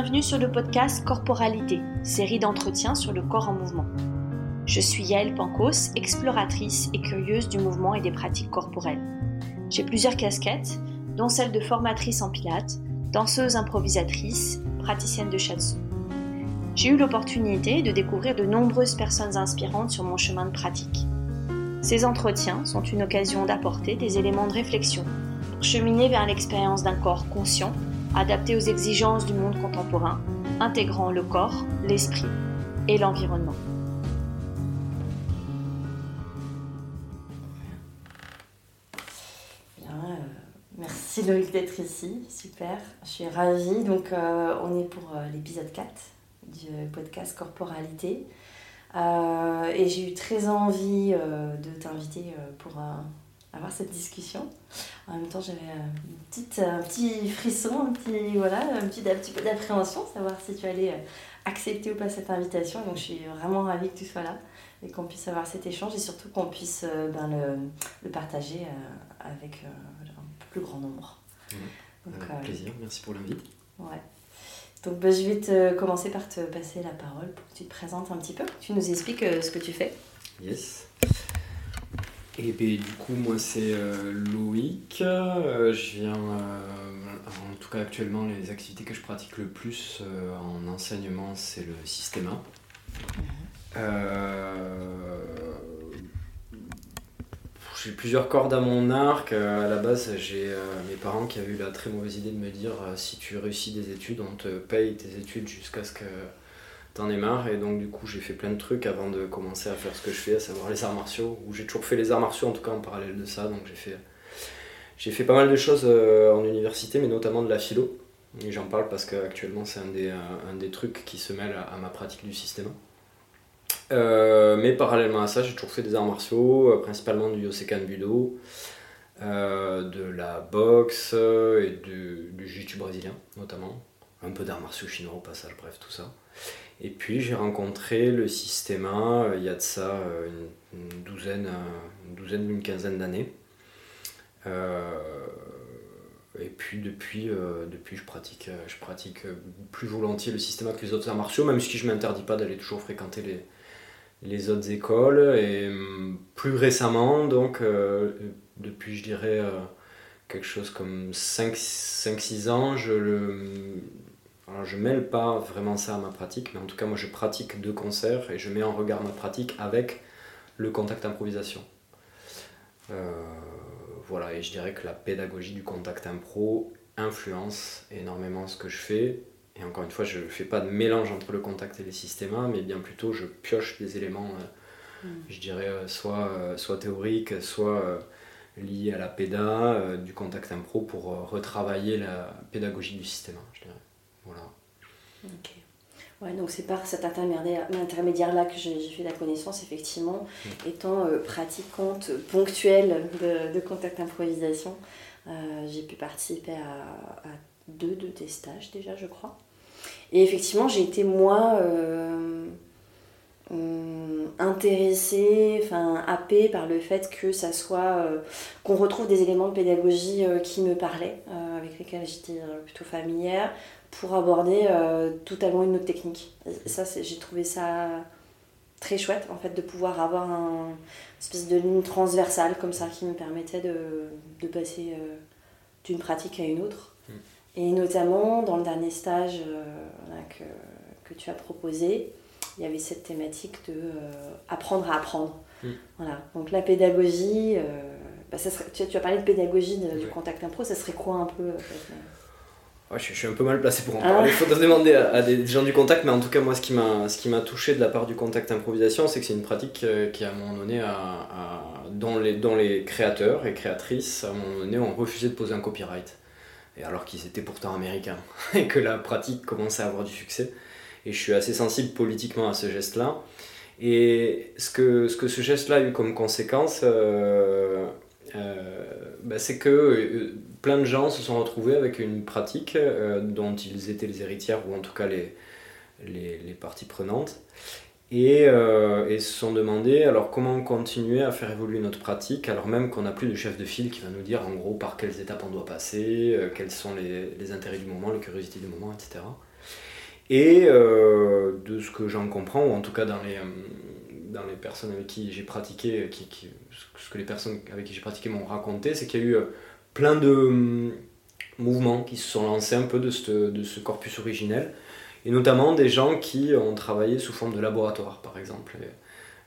bienvenue sur le podcast Corporalité, série d'entretiens sur le corps en mouvement. Je suis Yael Pancos, exploratrice et curieuse du mouvement et des pratiques corporelles. J'ai plusieurs casquettes, dont celle de formatrice en pilates, danseuse improvisatrice, praticienne de shiatsu. J'ai eu l'opportunité de découvrir de nombreuses personnes inspirantes sur mon chemin de pratique. Ces entretiens sont une occasion d'apporter des éléments de réflexion pour cheminer vers l'expérience d'un corps conscient adapté aux exigences du monde contemporain, intégrant le corps, l'esprit et l'environnement. Euh, merci Loïc d'être ici, super, je suis ravie. Donc euh, on est pour euh, l'épisode 4 du podcast Corporalité. et j'ai eu très envie de t'inviter pour avoir cette discussion. En même temps, j'avais une petite, un petit frisson, un petit, voilà, un petit, un petit peu d'appréhension, savoir si tu allais euh, accepter ou pas cette invitation. Donc, je suis vraiment ravie que tu sois là et qu'on puisse avoir cet échange et surtout qu'on puisse euh, ben, le, le, partager euh, avec un plus grand nombre. Donc, avec plaisir, merci pour l'invite. Ouais. Donc, ben, je vais te commencer par te passer la parole pour que tu te présentes un petit peu, tu nous expliques ce que tu fais. Yes. Et ben, du coup, moi, c'est euh, Loïc. Euh, je viens, euh, en tout cas actuellement, les activités que je pratique le plus en enseignement, c'est le système 1. j'ai plusieurs cordes à mon arc. À la base, j'ai mes parents qui avaient eu la très mauvaise idée de me dire si tu réussis des études, on te paye tes études jusqu'à ce que t'en es marre et donc du coup j'ai fait plein de trucs avant de commencer à faire ce que je fais, à savoir les arts martiaux, où j'ai toujours fait les arts martiaux en tout cas en parallèle de ça, donc j'ai fait, j'ai fait pas mal de choses euh, en université, mais notamment de la philo, et j'en parle parce qu'actuellement c'est un des, un des trucs qui se mêle à, ma pratique du système. Euh, mais parallèlement à ça, j'ai toujours fait des arts martiaux, euh, principalement du Yosekan Budo, de la boxe et du, du jiu-jitsu brésilien notamment, un peu d'arts martiaux chinois au passage, bref tout ça. Et puis j'ai rencontré le système euh, il y a de ça euh, une, douzaine, euh, une douzaine, quinzaine d'années. et puis depuis, depuis je, pratique, je pratique plus volontiers le système que les autres arts martiaux, même si je ne m'interdis pas d'aller toujours fréquenter les, les autres écoles. Et hum, plus récemment, donc depuis je dirais quelque chose comme 5-6 ans, je le, alors je mêle pas vraiment ça à ma pratique, mais en tout cas moi je pratique deux concerts et je mets en regard ma pratique avec le contact improvisation. Euh, voilà, et je dirais que la pédagogie du contact impro influence énormément ce que je fais. Et encore une fois, je ne fais pas de mélange entre le contact et les systèmes, mais bien plutôt je pioche des éléments, euh, mm. je dirais, euh, soit, soit théoriques, soit liés à la péda, du contact impro pour retravailler la pédagogie du système, je dirais. Voilà. Ok. Ouais, donc c'est par cet intermédiaire-là que j'ai fait la connaissance, effectivement, mm. étant euh, pratiquante ponctuelle de, de contact improvisation. Euh, j'ai pu participer à, deux de tes stages déjà, je crois. Et effectivement, j'ai été moi euh, intéressée, enfin happée par le fait que ça soit qu'on retrouve des éléments de pédagogie qui me parlaient, avec lesquels j'étais plutôt familière, pour aborder euh, totalement une autre technique. ça, j'ai trouvé ça très chouette en fait de pouvoir avoir un espèce de ligne transversale comme ça qui me permettait de, de passer euh, d'une pratique à une autre. Mm. Et notamment dans le dernier stage euh, que, que, tu as proposé, il y avait cette thématique de apprendre à apprendre. Mm. Voilà. Donc la pédagogie, bah, ça serait, tu, as parlé de pédagogie du contact impro, ça serait quoi un peu je, suis un peu mal placé pour en parler. Il faudrait demander à, des gens du contact, mais en tout cas, moi, ce qui m'a touché de la part du contact improvisation, c'est que c'est une pratique euh, qui, à un moment donné, dont, les, les créateurs et créatrices, à un moment donné, ont refusé de poser un copyright. Et alors qu'ils étaient pourtant américains, et que la pratique commençait à avoir du succès. Et je suis assez sensible politiquement à ce geste-là. Et ce que, ce que ce geste-là a eu comme conséquence, euh, euh, bah, c'est que plein de gens se sont retrouvés avec une pratique euh, dont ils étaient les héritières, ou en tout cas les, les, parties prenantes, et, euh, et, se sont demandé alors comment continuer à faire évoluer notre pratique, alors même qu'on n'a plus de chef de file qui va nous dire en gros par quelles étapes on doit passer, euh, quels sont les, les, intérêts du moment, les curiosités du moment, etc. Et de ce que j'en comprends, ou en tout cas dans les, dans les personnes avec qui j'ai pratiqué, qui, ce que les personnes avec qui j'ai pratiqué m'ont raconté, c'est qu'il y a eu plein de hum, mouvements qui se sont lancés un peu de ce, corpus originel, et notamment des gens qui ont travaillé sous forme de laboratoire, par exemple.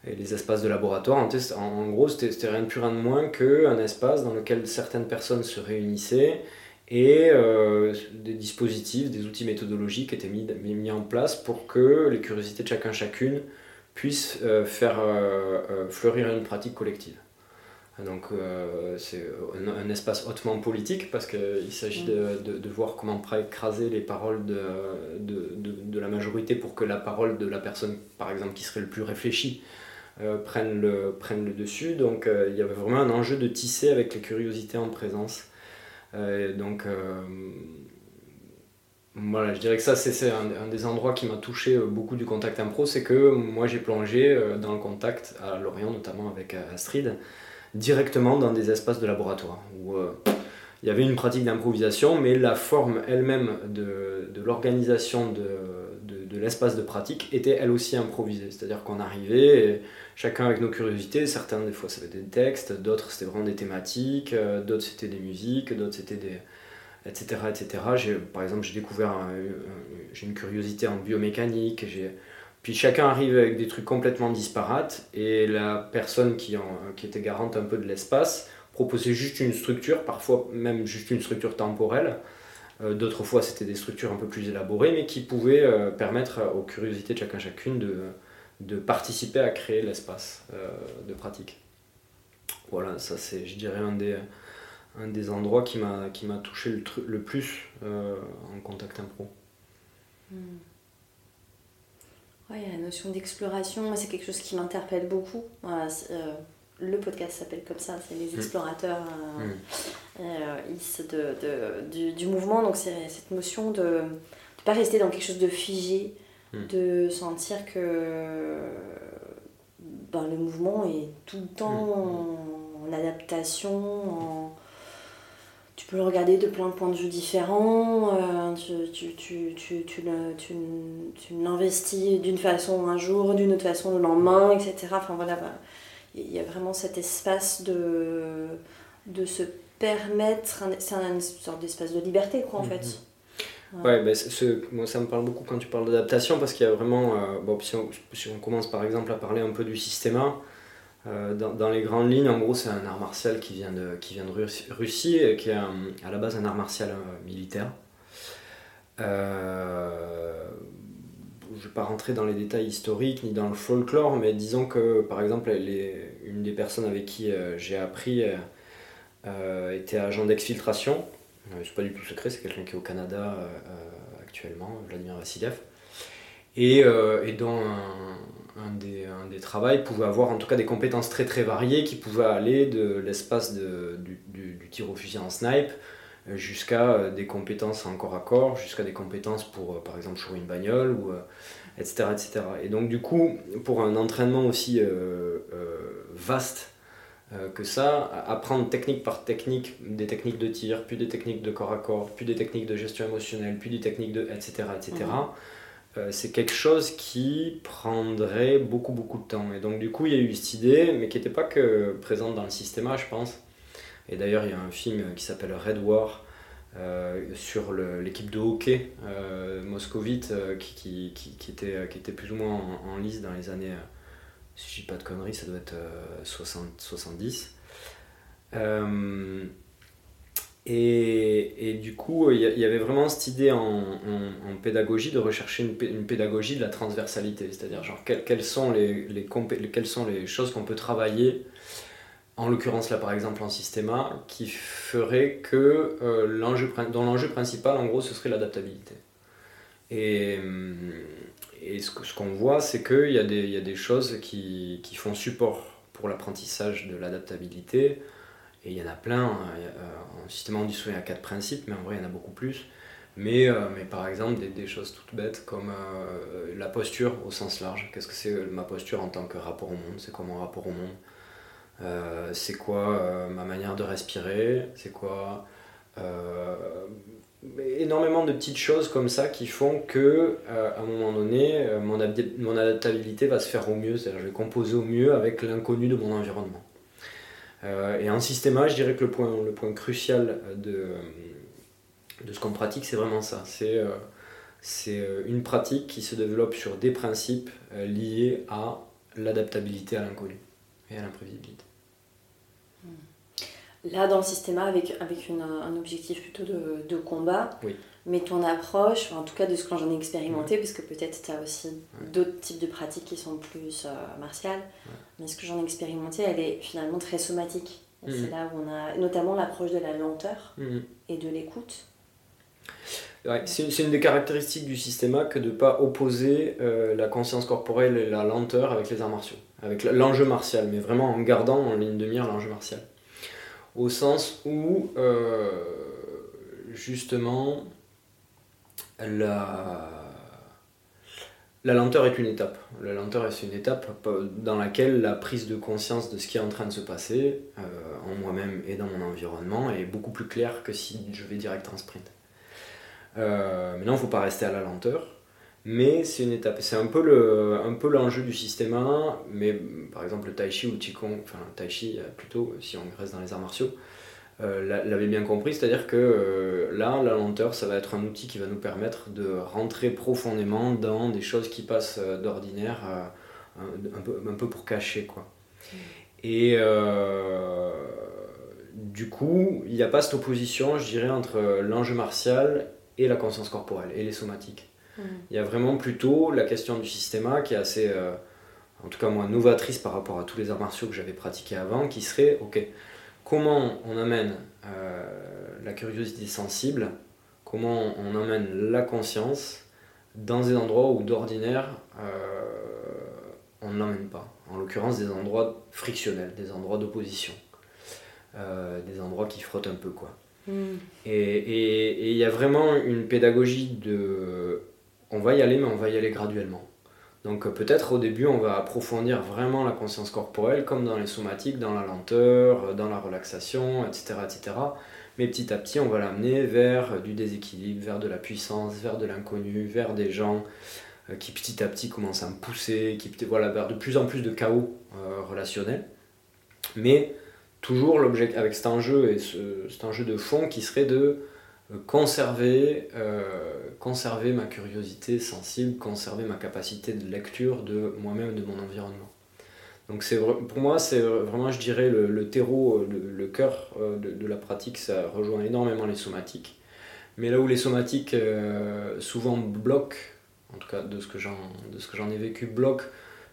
Les espaces de laboratoire, en, gros, c'était rien de plus, rien de moins qu'un espace dans lequel certaines personnes se réunissaient et euh, des dispositifs, des outils méthodologiques étaient mis, mis, en place pour que les curiosités de chacun chacune puissent euh, faire euh, fleurir une pratique collective. Donc euh, c'est un, espace hautement politique parce qu'il s'agit de, de, voir comment écraser les paroles de, de, la majorité pour que la parole de la personne, par exemple, qui serait le plus réfléchie, euh, prenne, le, prenne le dessus. Donc euh, il y avait vraiment un enjeu de tisser avec les curiosités en présence. donc voilà, je dirais que ça c'est un, un, des endroits qui m'a touché beaucoup du contact impro, c'est que moi j'ai plongé dans le contact à Lorient notamment avec Astrid directement dans des espaces de laboratoire où euh, il y avait une pratique d'improvisation, mais la forme elle-même de, l'organisation de, l'espace de pratique était elle aussi improvisée. C'est-à-dire qu'on arrivait, chacun avec nos curiosités, certains des fois c'était des textes, d'autres c'était vraiment des thématiques, euh, d'autres c'était des musiques, d'autres c'était des etc etc par exemple j'ai découvert j'ai une curiosité en biomécanique puis chacun arrive avec des trucs complètement disparates et la personne qui, était garante un peu de l'espace proposait juste une structure, parfois même juste une structure temporelle. Euh, d'autres fois c'était des structures un peu plus élaborées mais qui pouvaient euh, permettre aux curiosités de chacun chacune de, participer à créer l'espace euh, de pratique. Voilà, ça c'est je dirais un des, endroits qui m'a touché le, le plus en contact impro. Hmm. Oui, la notion d'exploration, c'est quelque chose qui m'interpelle beaucoup. Euh, le podcast s'appelle comme ça, c'est les mm. explorateurs euh, mm. euh, de, de, du, mouvement. Donc c'est cette notion de ne pas rester dans quelque chose de figé, mm. de sentir que ben, le mouvement est tout le temps en adaptation, en tu peux le regarder de plein de points de vue différents, euh, tu, tu, tu, tu, tu, tu l'investis d'une façon un jour, d'une autre façon le lendemain, etc. Enfin voilà, il y a vraiment cet espace de, de se permettre, c'est une sorte d'espace de liberté quoi en fait. Mhm. Ouais, bah, ce, moi ça me parle beaucoup quand tu parles d'adaptation parce qu'il y a vraiment, euh, bon, si on, si, on, commence par exemple à parler un peu du système euh, dans, les grandes lignes, en gros, c'est un art martial qui vient de, qui vient de Russie, et qui est à la base un art martial euh, militaire. Euh, je ne vais pas rentrer dans les détails historiques ni dans le folklore, mais disons que par exemple, une des personnes avec qui j'ai appris était agent d'exfiltration. c'est pas du tout secret, c'est quelqu'un qui est au Canada actuellement, Vladimir Vassiliev. Et, dont un, un des, un des travails pouvait avoir en tout cas des compétences très très variées qui pouvaient aller de l'espace du, du, tir au fusil en snipe euh, jusqu'à euh, des compétences en corps à corps, jusqu'à des compétences pour euh, par exemple jouer une bagnole, ou, etc., etc. Et donc du coup, pour un entraînement aussi vaste que ça, apprendre technique par technique, des techniques de tir, puis des techniques de corps à corps, puis des techniques de gestion émotionnelle, puis des techniques de etc. etc. Euh, c'est quelque chose qui prendrait beaucoup beaucoup de temps. Et donc du coup il y a eu cette idée, mais qui n'était pas que présente dans le système je pense. Et d'ailleurs il y a un film qui s'appelle Red War euh, sur l'équipe de hockey euh, moscovite qui était plus ou moins en, lice dans les années, si je dis pas de conneries, ça doit être 60, 70. Et, et, du coup, il y, avait vraiment cette idée en, en, pédagogie de rechercher une, pédagogie de la transversalité, c'est-à-dire genre quelles, sont les, les, quelles sont les choses qu'on peut travailler, en l'occurrence là par exemple en systéma, qui ferait que euh, l'enjeu, dont l'enjeu principal en gros ce serait l'adaptabilité. Et, et ce, qu'on voit, c'est qu'il y, a des, y a des choses qui, qui font support pour l'apprentissage de l'adaptabilité et il y en a plein. Hein. Euh, en système on dit souvent il y a quatre principes, mais en vrai il y en a beaucoup plus. Mais, euh, mais par exemple, des, choses toutes bêtes comme euh, la posture au sens large. Qu'est-ce que c'est ma posture en tant que rapport au monde? C'est quoi mon rapport au monde? C'est quoi ma manière de respirer? C'est quoi énormément de petites choses comme ça qui font que à un moment donné mon, mon, adaptabilité va se faire au mieux, c'est-à-dire je vais composer au mieux avec l'inconnu de mon environnement. Et en systéma, je dirais que le point, le point crucial de, de ce qu'on pratique, c'est vraiment ça. C'est c'est euh, une pratique qui se développe sur des principes euh, liés à l'adaptabilité à l'inconnu et à l'imprévisibilité. Là, dans le système avec, avec un objectif plutôt de, combat, oui. Mais ton approche, en tout cas de ce que j'en ai expérimenté, parce que peut-être tu as aussi d'autres types de pratiques qui sont plus euh, martiales, mais ce que j'en ai expérimenté, elle est finalement très somatique. Et c'est là où on a notamment l'approche de la lenteur hmm. et de l'écoute c'est une des caractéristiques du système que de ne pas opposer euh, la conscience corporelle et la lenteur avec les arts martiaux, avec l'enjeu martial, mais vraiment en gardant en ligne de mire l'enjeu martial. Au sens où, euh, justement, la, la lenteur est une étape. La lenteur est une étape dans laquelle la prise de conscience de ce qui est en train de se passer, euh, en moi-même et dans mon environnement, est beaucoup plus claire que si je vais direct en sprint. Euh, maintenant, il ne faut pas rester à la lenteur. Mais c'est une étape. C'est un peu le, un peu l'enjeu du système 1, mais par exemple le tai chi ou le qigong, enfin le tai chi euh, plutôt, si on reste dans les arts martiaux, euh, l'avait bien compris, c'est-à-dire que euh, là, la lenteur, ça va être un outil qui va nous permettre de rentrer profondément dans des choses qui passent d'ordinaire, un, peu, un peu pour cacher quoi. Et du coup, il n'y a pas cette opposition, je dirais, entre l'enjeu martial et la conscience corporelle et les somatiques. Mm. Il y a vraiment plutôt la question du système qui est assez, euh, en tout cas moi, novatrice par rapport à tous les arts martiaux que j'avais pratiqués avant, qui serait, ok, comment on amène euh, la curiosité sensible, comment on amène la conscience dans des endroits où d'ordinaire euh, on ne l'emmène pas. En l'occurrence des endroits frictionnels, des endroits d'opposition, des endroits qui frottent un peu quoi. Mm. Et il y a vraiment une pédagogie de... On va y aller, mais on va y aller graduellement. Donc peut-être au début, on va approfondir vraiment la conscience corporelle, comme dans les somatiques, dans la lenteur, dans la relaxation, etc. etc. Mais petit à petit, on va l'amener vers du déséquilibre, vers de la puissance, vers de l'inconnu, vers des gens euh, qui petit à petit commencent à me pousser, qui voilà, vers de plus en plus de chaos euh, relationnel. Mais toujours avec cet enjeu et ce, cet enjeu de fond qui serait de euh, conserver, euh, conserver ma curiosité sensible, conserver ma capacité de lecture de moi-même, de mon environnement. Donc pour moi, c'est vraiment, je dirais, le, terreau, le, cœur euh, de, la pratique, ça rejoint énormément les somatiques. Mais là où les somatiques souvent bloquent, en tout cas de ce que j'en ai vécu, bloquent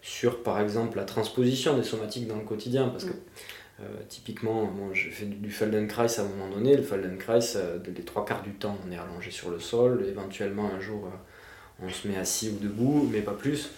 sur par exemple la transposition des somatiques dans le quotidien, parce que mm. Euh, typiquement, moi je fais du Feldenkrais à un moment donné. Le Feldenkrais, euh, les trois quarts du temps, on est allongé sur le sol. Éventuellement, un jour, euh, on se met assis ou debout, mais pas plus.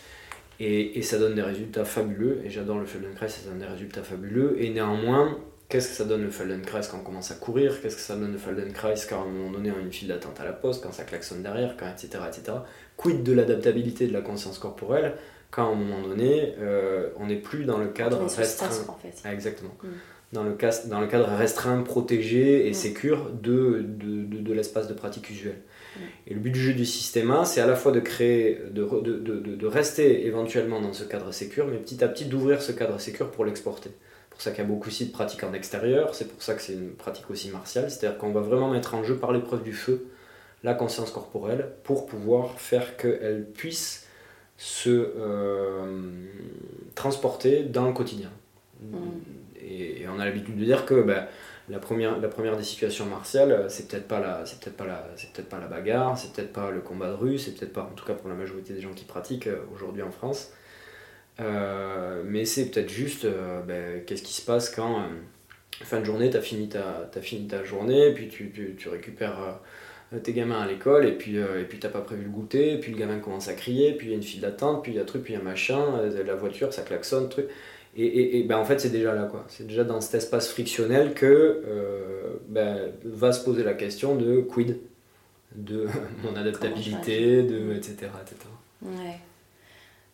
Et, et ça donne des résultats fabuleux. Et j'adore le Feldenkrais, ça donne des résultats fabuleux. Et néanmoins, qu'est-ce que ça donne le Feldenkrais quand on commence à courir? Qu'est-ce que ça donne le Feldenkrais quand à un moment donné on a une file d'attente à la poste, quand ça klaxonne derrière, quand, etc., etc. Quid de l'adaptabilité de la conscience corporelle? Quand à un moment donné, euh, on n'est plus dans le cadre restreint. En fait. Ah, exactement. Mm. Dans, le cas, dans le cadre restreint, protégé et mm. sécure de, de, de, l'espace de pratique usuelle. Mm. Et le but du jeu du système c'est à la fois de créer, de, de, rester éventuellement dans ce cadre sécure, mais petit à petit d'ouvrir ce cadre sécure pour l'exporter. C'est pour ça qu'il y a beaucoup aussi de pratiques en extérieur, c'est pour ça que c'est une pratique aussi martiale, c'est-à-dire qu'on va vraiment mettre en jeu par l'épreuve du feu la conscience corporelle pour pouvoir faire qu'elle puisse se euh, transporter dans le quotidien. Mm. Et, on a l'habitude de dire que ben, la, première, la première des situations martiales, c'est peut-être pas la, c'est peut-être pas la, c'est peut-être pas la bagarre, c'est peut-être pas le combat de rue, c'est peut-être pas, en tout cas pour la majorité des gens qui pratiquent euh, aujourd'hui en France, euh, mais c'est peut-être juste, ben, qu'est-ce qui se passe quand fin de journée, tu as fini ta, as fini ta journée, puis tu, tu, tu récupères tes gamins à l'école et puis euh, et puis t'as pas prévu le goûter, et puis le gamin commence à crier, puis il y a une file d'attente, puis il y a truc, puis il y a machin, euh, la voiture ça klaxonne, truc. Et, et, et ben en fait c'est déjà là quoi, c'est déjà dans cet espace frictionnel que ben, va se poser la question de quid de mon adaptabilité, de etc. etc. Ouais.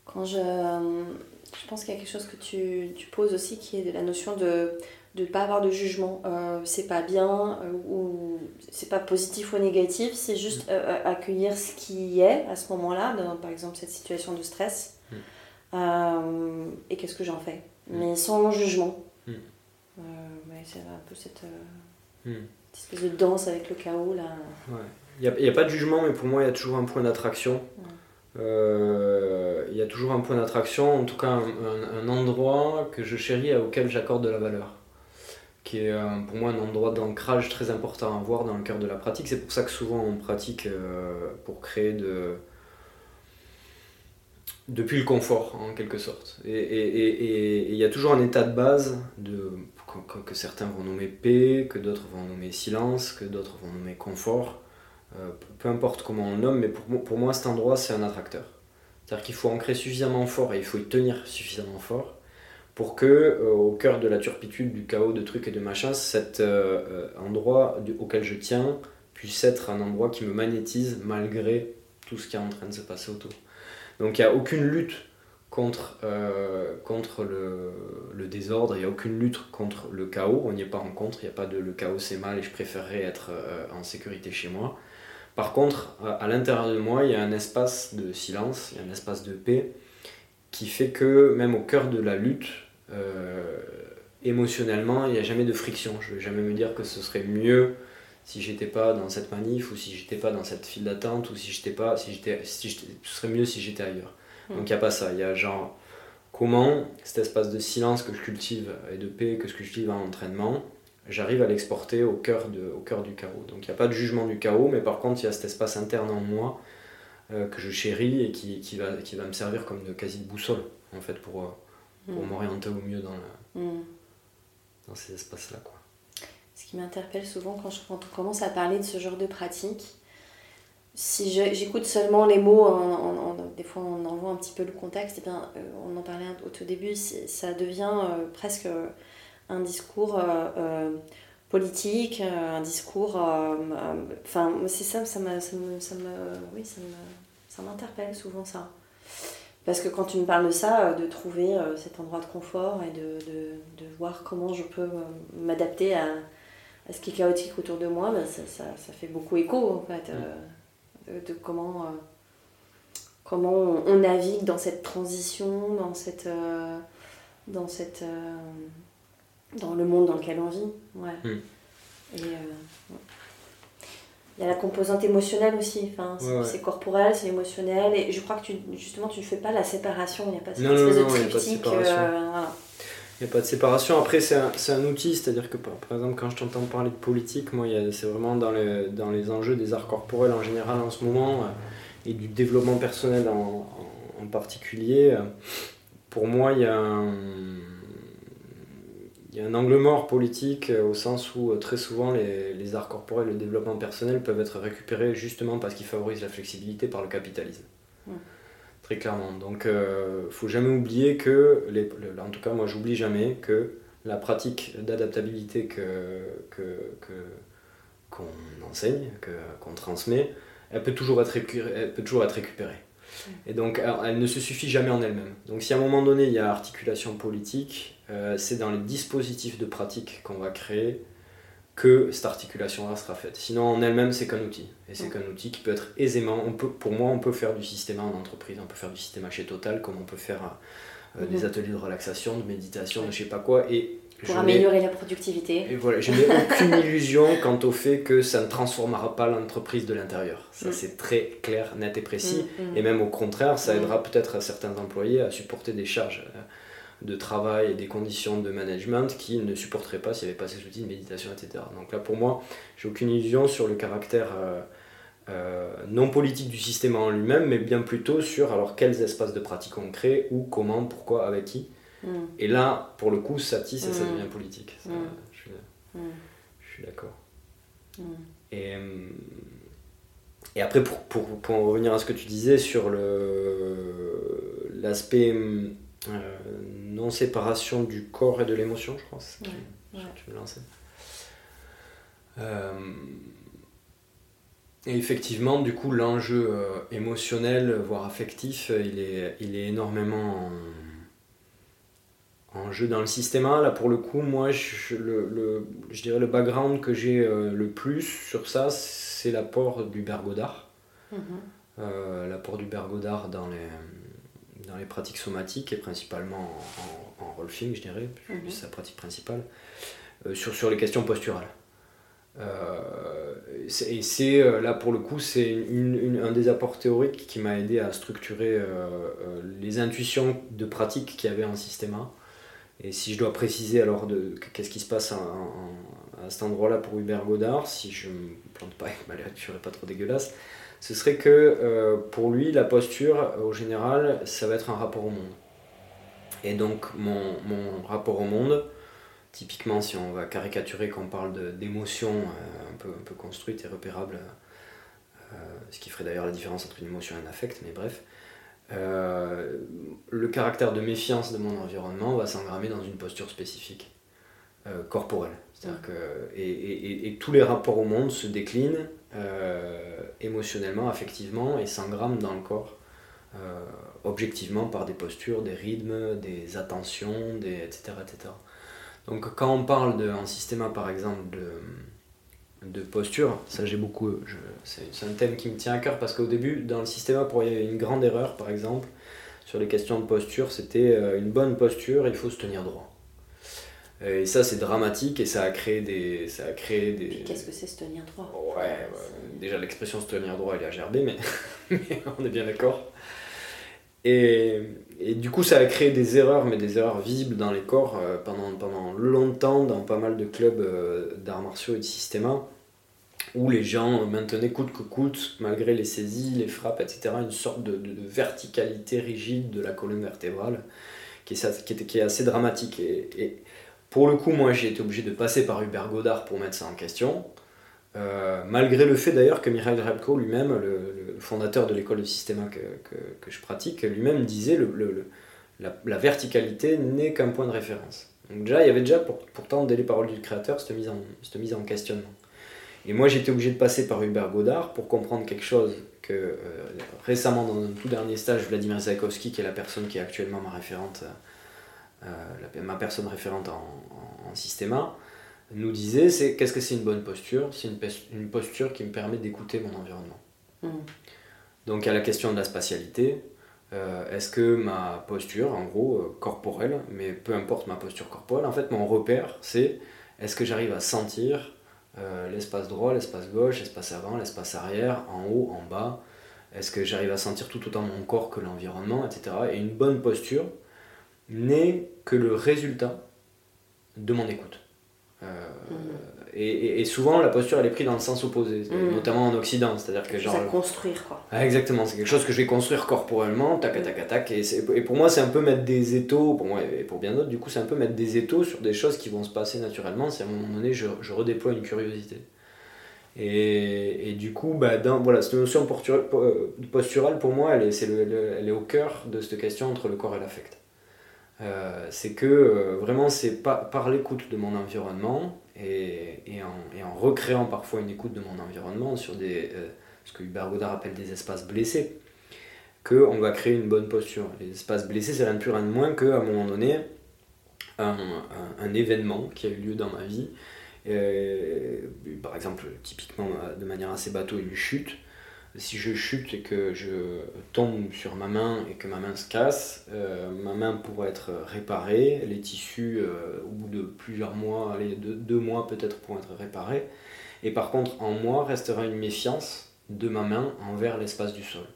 Quand je, je pense qu'il y a quelque chose que tu, tu, poses aussi qui est de la notion de, de ne pas avoir de jugement. Euh, c'est pas bien euh, ou c'est pas positif ou négatif, c'est juste euh, accueillir ce qui est à ce moment-là, dans par exemple cette situation de stress. et qu'est-ce que j'en fais? Mais sans jugement. c'est un peu cette, espèce de danse avec le chaos là. Il n'y a, a, pas de jugement, mais pour moi, il y a toujours un point d'attraction. Il y a toujours un point d'attraction, en tout cas un, un, endroit que je chéris et auquel j'accorde de la valeur qui est euh, pour moi un endroit d'ancrage très important à avoir dans le cœur de la pratique. C'est pour ça que souvent on pratique euh, pour créer de... depuis le confort en quelque sorte. Et il y a toujours un état de base de, que, certains vont nommer paix, que d'autres vont nommer silence, que d'autres vont nommer confort. Euh, peu importe comment on le nomme, mais pour, pour moi cet endroit c'est un attracteur. C'est-à-dire qu'il faut ancrer suffisamment fort et il faut y tenir suffisamment fort pour que, euh, au cœur de la turpitude, du chaos, de trucs et de machins, cet euh, euh, endroit auquel je tiens puisse être un endroit qui me magnétise malgré tout ce qui est en train de se passer autour. Donc il n'y a aucune lutte contre, contre le, le, désordre, il n'y a aucune lutte contre le chaos, on n'y est pas en contre, il n'y a pas de le chaos c'est mal et je préférerais être en sécurité chez moi. Par contre, à l'intérieur de moi, il y a un espace de silence, il y a un espace de paix qui fait que même au cœur de la lutte, émotionnellement, il n'y a jamais de friction. Je ne vais jamais me dire que ce serait mieux si j'étais pas dans cette manif ou si j'étais pas dans cette file d'attente ou si j'étais pas si j'étais si ce serait mieux si j'étais ailleurs. Hmm. Donc il n'y a pas ça, il y a genre comment cet espace de silence que je cultive et de paix que je cultive en entraînement, j'arrive à l'exporter au cœur de au cœur du chaos. Donc il n'y a pas de jugement du chaos, mais par contre il y a cet espace interne en moi euh, que je chéris et qui, qui, va qui va me servir comme de quasi de boussole en fait pour euh, pour mm. m'orienter au mieux dans, mm. dans ces espaces-là. Quoi. Ce qui m'interpelle souvent quand, je, quand on commence à parler de ce genre de pratique, si j'écoute seulement les mots, des fois on envoie un petit peu le contexte, et eh bien, euh, on en parlait au tout début, ça devient euh, presque un discours euh, politique, un discours... Enfin, c'est ça, ça, me, ça, me, ça, me, oui, ça m'interpelle souvent ça. Parce que quand tu me parles de ça, euh, de trouver euh, cet endroit de confort et de, de, de voir comment je peux euh, m'adapter à, à, ce qui est chaotique autour de moi, ben ça, ça, ça, fait beaucoup écho en fait, de, de, comment, comment on, navigue dans cette transition, dans, cette, dans, cette, dans le monde dans lequel on vit. Ouais. Mm. Et, il y a la composante émotionnelle aussi. Enfin, c'est corporel, c'est émotionnel. Et je crois que tu, justement, tu ne fais pas la séparation. Il n'y a pas cette espèce de triptyque. Il n'y a pas de séparation. Après, c'est un, un, outil, c'est-à-dire que par, exemple, quand je t'entends parler de politique, moi, c'est vraiment dans les, dans les enjeux des arts corporels en général en ce moment euh, et du développement personnel en, en, en particulier. Euh, pour moi, il y a un y a un angle mort politique euh, au sens où euh, très souvent les, les arts corporels et le développement personnel peuvent être récupérés justement parce qu'ils favorisent la flexibilité par le capitalisme. Très clairement. Donc il euh, ne faut jamais oublier que, les, en tout cas moi j'oublie jamais que la pratique d'adaptabilité que, qu'on enseigne, qu'on transmet, elle peut toujours être, elle peut toujours être récupérée. Et donc, elle ne se suffit jamais en elle-même. Donc, si à un moment donné, il y a articulation politique, euh, c'est dans les dispositifs de pratique qu'on va créer que cette articulation-là sera faite. Sinon, en elle-même, c'est qu'un outil. Et c'est qu'un outil qui peut être aisément. On peut, pour moi, on peut faire du système en entreprise, on peut faire du système chez Total, comme on peut faire euh, des ateliers de relaxation, de méditation, de je sais pas quoi. Et pour améliorer la productivité. Et voilà, je n'ai aucune illusion quant au fait que ça ne transformera pas l'entreprise de l'intérieur. Ça, mm. c'est très clair, net et précis. Mm, mm. Et même au contraire, ça aidera peut-être à certains employés à supporter des charges euh, de travail et des conditions de management qu'ils ne supporteraient pas s'il n'y avait pas ces outils de méditation, etc. Donc là, pour moi, j'ai aucune illusion sur le caractère euh, euh, non politique du système en lui-même, mais bien plutôt sur alors quels espaces de pratique on crée, où, comment, pourquoi, avec qui. Mm. Et là, pour le coup, ça tisse et ça mm. devient politique. Mm. Je suis, d'accord. Et, euh, et après, pour, pour, pour, en revenir à ce que tu disais sur l'aspect non-séparation du corps et de l'émotion, je crois, c'est tu me lançais. Euh, et effectivement, du coup, l'enjeu émotionnel, voire affectif, il est, il est énormément en jeu dans le système. Là, pour le coup, moi, je, le, je dirais le background que j'ai le plus sur ça, c'est l'apport du Bergodard. Mhm. l'apport du Bergodard dans les, dans les pratiques somatiques et principalement en, en, rolfing, je dirais, mhm. c'est sa pratique principale, sur, sur les questions posturales. Euh, et c'est euh, là pour le coup, c'est un des apports théoriques qui m'a aidé à structurer euh, les intuitions de pratique qu'il y avait en système Et si je dois préciser alors de qu'est-ce qui se passe à cet endroit-là pour Hubert Godard, si je me plante pas avec ma lecture n'est pas trop dégueulasse, ce serait que pour lui, la posture, au général, ça va être un rapport au monde. Et donc mon, rapport au monde, Typiquement, si on va caricaturer, qu'on parle d'émotions euh, un, peu, un construites et repérables, euh, ce qui ferait d'ailleurs la différence entre une émotion et un affect, mais bref, euh, le caractère de méfiance de mon environnement va s'engrammer dans une posture spécifique, corporelle. Que, et, et, tous les rapports au monde se déclinent émotionnellement, affectivement, et s'engramment dans le corps, objectivement par des postures, des rythmes, des attentions, des, etc., etc. Donc quand on parle de, en système par exemple de, de posture, ça j'ai beaucoup, c'est un thème qui me tient à cœur parce qu'au début dans le système pour il y avait une grande erreur par exemple sur les questions de posture, c'était euh, une bonne posture, il faut se tenir droit. Et ça c'est dramatique et ça a créé des, ça a créé des. Qu'est-ce que c'est se tenir droit Ouais, déjà l'expression se tenir droit elle est à gerber mais, mais on est bien d'accord. Et, et, du coup, ça a créé des erreurs, mais des erreurs visibles dans les corps euh, pendant, pendant longtemps dans pas mal de clubs euh, d'arts martiaux et de système où les gens maintenaient coûte que coûte, malgré les saisies, les frappes, etc., une sorte de, de, verticalité rigide de la colonne vertébrale qui est, qui, qui est assez dramatique. Et, et, pour le coup, moi, j'ai été obligé de passer par Hubert Godard pour mettre ça en question. Euh, malgré le fait d'ailleurs que Mikhail Rebko lui-même, le, fondateur de l'école de système que, que, je pratique, lui-même disait le, la, verticalité n'est qu'un point de référence. Donc déjà, il y avait déjà pourtant dès les paroles du créateur cette mise en, mise en questionnement. Et moi j'étais obligé de passer par Hubert Godard pour comprendre quelque chose que euh, récemment dans un tout dernier stage, Vladimir Zakovsky, qui est la personne qui est actuellement ma référente, euh, ma personne référente en, en, en nous disait c'est qu'est-ce que c'est une bonne posture? C'est une, posture qui me permet d'écouter mon environnement. Hmm. Donc à la question de la spatialité, euh, est-ce que ma posture, en gros, euh, corporelle, mais peu importe ma posture corporelle, en fait mon repère c'est est-ce que j'arrive à sentir euh, l'espace droit, l'espace gauche, l'espace avant, l'espace arrière, en haut, en bas? Est-ce que j'arrive à sentir tout autant mon corps que l'environnement, etc. Et une bonne posture n'est que le résultat de mon écoute. Euh, et, souvent, la posture, elle est prise dans le sens opposé, mm. notamment en Occident. C'est-à-dire que genre. construire, quoi. Ah, exactement, c'est quelque chose que je vais construire corporellement, tac, tac, tac, tac. Et, et pour moi, c'est un peu mettre des étaux, pour moi et pour bien d'autres, du coup, c'est un peu mettre des étaux sur des choses qui vont se passer naturellement si à un moment donné, je, je redéploie une curiosité. Et, et, du coup, bah, dans, voilà, cette notion euh, posturale, pour moi, elle est, elle est au cœur de cette question entre le corps et l'affect. Euh, c'est que euh, vraiment c'est par, l'écoute de mon environnement et, en, recréant parfois une écoute de mon environnement sur euh, ce que Hubert Godard appelle des espaces blessés, qu'on va créer une bonne posture. Les espaces blessés, c'est rien de plus, rien de moins qu'à un moment donné, un, événement qui a eu lieu dans ma vie, par exemple, typiquement de manière assez bateau, une chute, si je chute et que je tombe sur ma main et que ma main se casse, euh, ma main pourrait être réparée, les tissus euh, au bout de plusieurs mois, allez, de, deux mois peut-être pourront être réparés, et par contre en moi restera une méfiance de ma main envers l'espace du sol.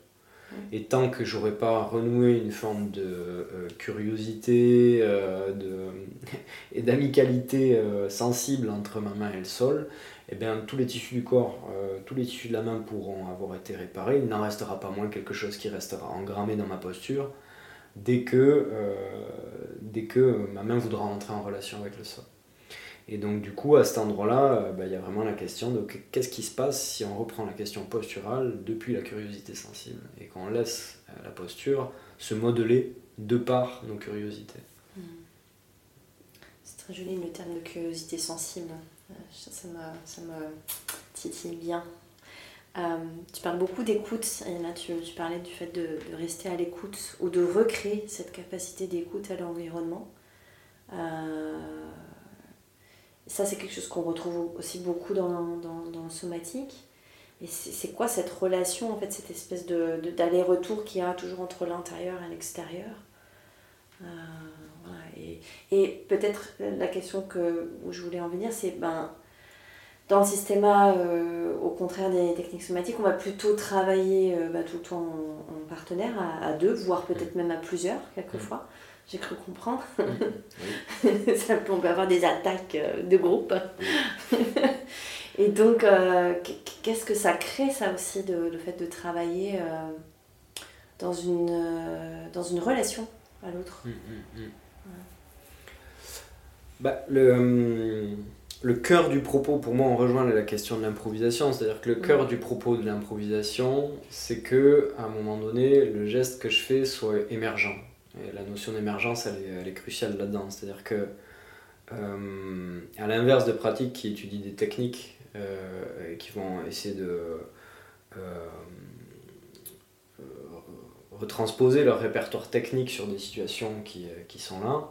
Et tant que j'aurais pas renoué une forme de euh, curiosité de, et d'amicalité sensible entre ma main et le sol, eh bien, tous les tissus du corps, euh, tous les tissus de la main pourront avoir été réparés. Il n'en restera pas moins quelque chose qui restera engrammé dans ma posture dès que, euh, dès que ma main voudra entrer en relation avec le sol. Et donc, du coup, à cet endroit-là, euh, bah, il y a vraiment la question de qu'est-ce qui se passe si on reprend la question posturale depuis la curiosité sensible et qu'on laisse la posture se modeler de par nos curiosités. Hmm. C'est très joli le terme de curiosité sensible ça me, ça me titille bien. Euh, tu parles beaucoup d'écoute, tu, tu, parlais du fait de, rester à l'écoute ou de recréer cette capacité d'écoute à l'environnement. Ça, c'est quelque chose qu'on retrouve aussi beaucoup dans, dans, dans le somatique. Et c'est quoi cette relation, en fait, cette espèce de, d'aller-retour qu'il y a toujours entre l'intérieur et l'extérieur? Euh, Et, et peut-être la question que, où je voulais en venir, c'est ben, dans le système euh, au contraire des techniques somatiques, on va plutôt travailler euh, bah, tout le temps en, partenaire, à, deux, voire peut-être même à plusieurs, quelquefois. J'ai cru comprendre. Ça, on peut avoir des attaques de groupe. Et donc, euh, qu'est-ce que ça crée, ça aussi, de, le fait de travailler euh, dans, une, euh, dans une relation à l'autre? Hum, hum, hum. bah, le, le cœur du propos, pour moi, on rejoint la question de l'improvisation. C'est-à-dire que le cœur du propos de l'improvisation, c'est que à un moment donné, le geste que je fais soit émergent. La notion d'émergence, elle est, cruciale là-dedans. C'est-à-dire que, à l'inverse de pratiques qui étudient des techniques euh, et qui vont essayer de euh, euh, retransposer leur répertoire technique sur des situations qui, qui sont là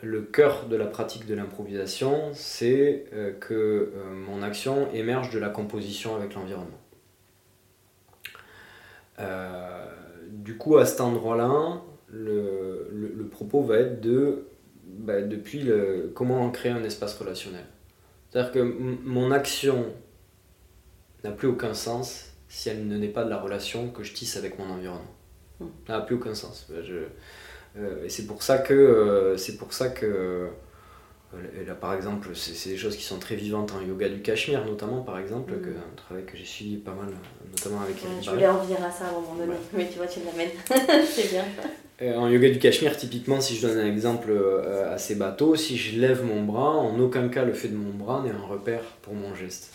le cœur de la pratique de l'improvisation, c'est que mon action émerge de la composition avec l'environnement. du coup, à cet endroit-là, le, le, propos va être de, bah, depuis le, comment créer un espace relationnel. C'est-à-dire que mon action n'a plus aucun sens si elle ne n'est pas de la relation que je tisse avec mon environnement. Ça n'a plus aucun sens. Euh, et c'est pour ça que, euh, c'est pour ça que euh, là par exemple, c'est, des choses qui sont très vivantes en yoga du Cachemire notamment par exemple, hmm. un travail que j'ai suivi pas mal, notamment avec. je voulais en venir à ça à un moment donné, mais tu vois, tu l'amènes. c'est bien. Euh, en yoga du Cachemire, typiquement, si je donne un exemple euh, assez bateau, si je lève mon bras, en aucun cas le fait de mon bras n'est un repère pour mon geste.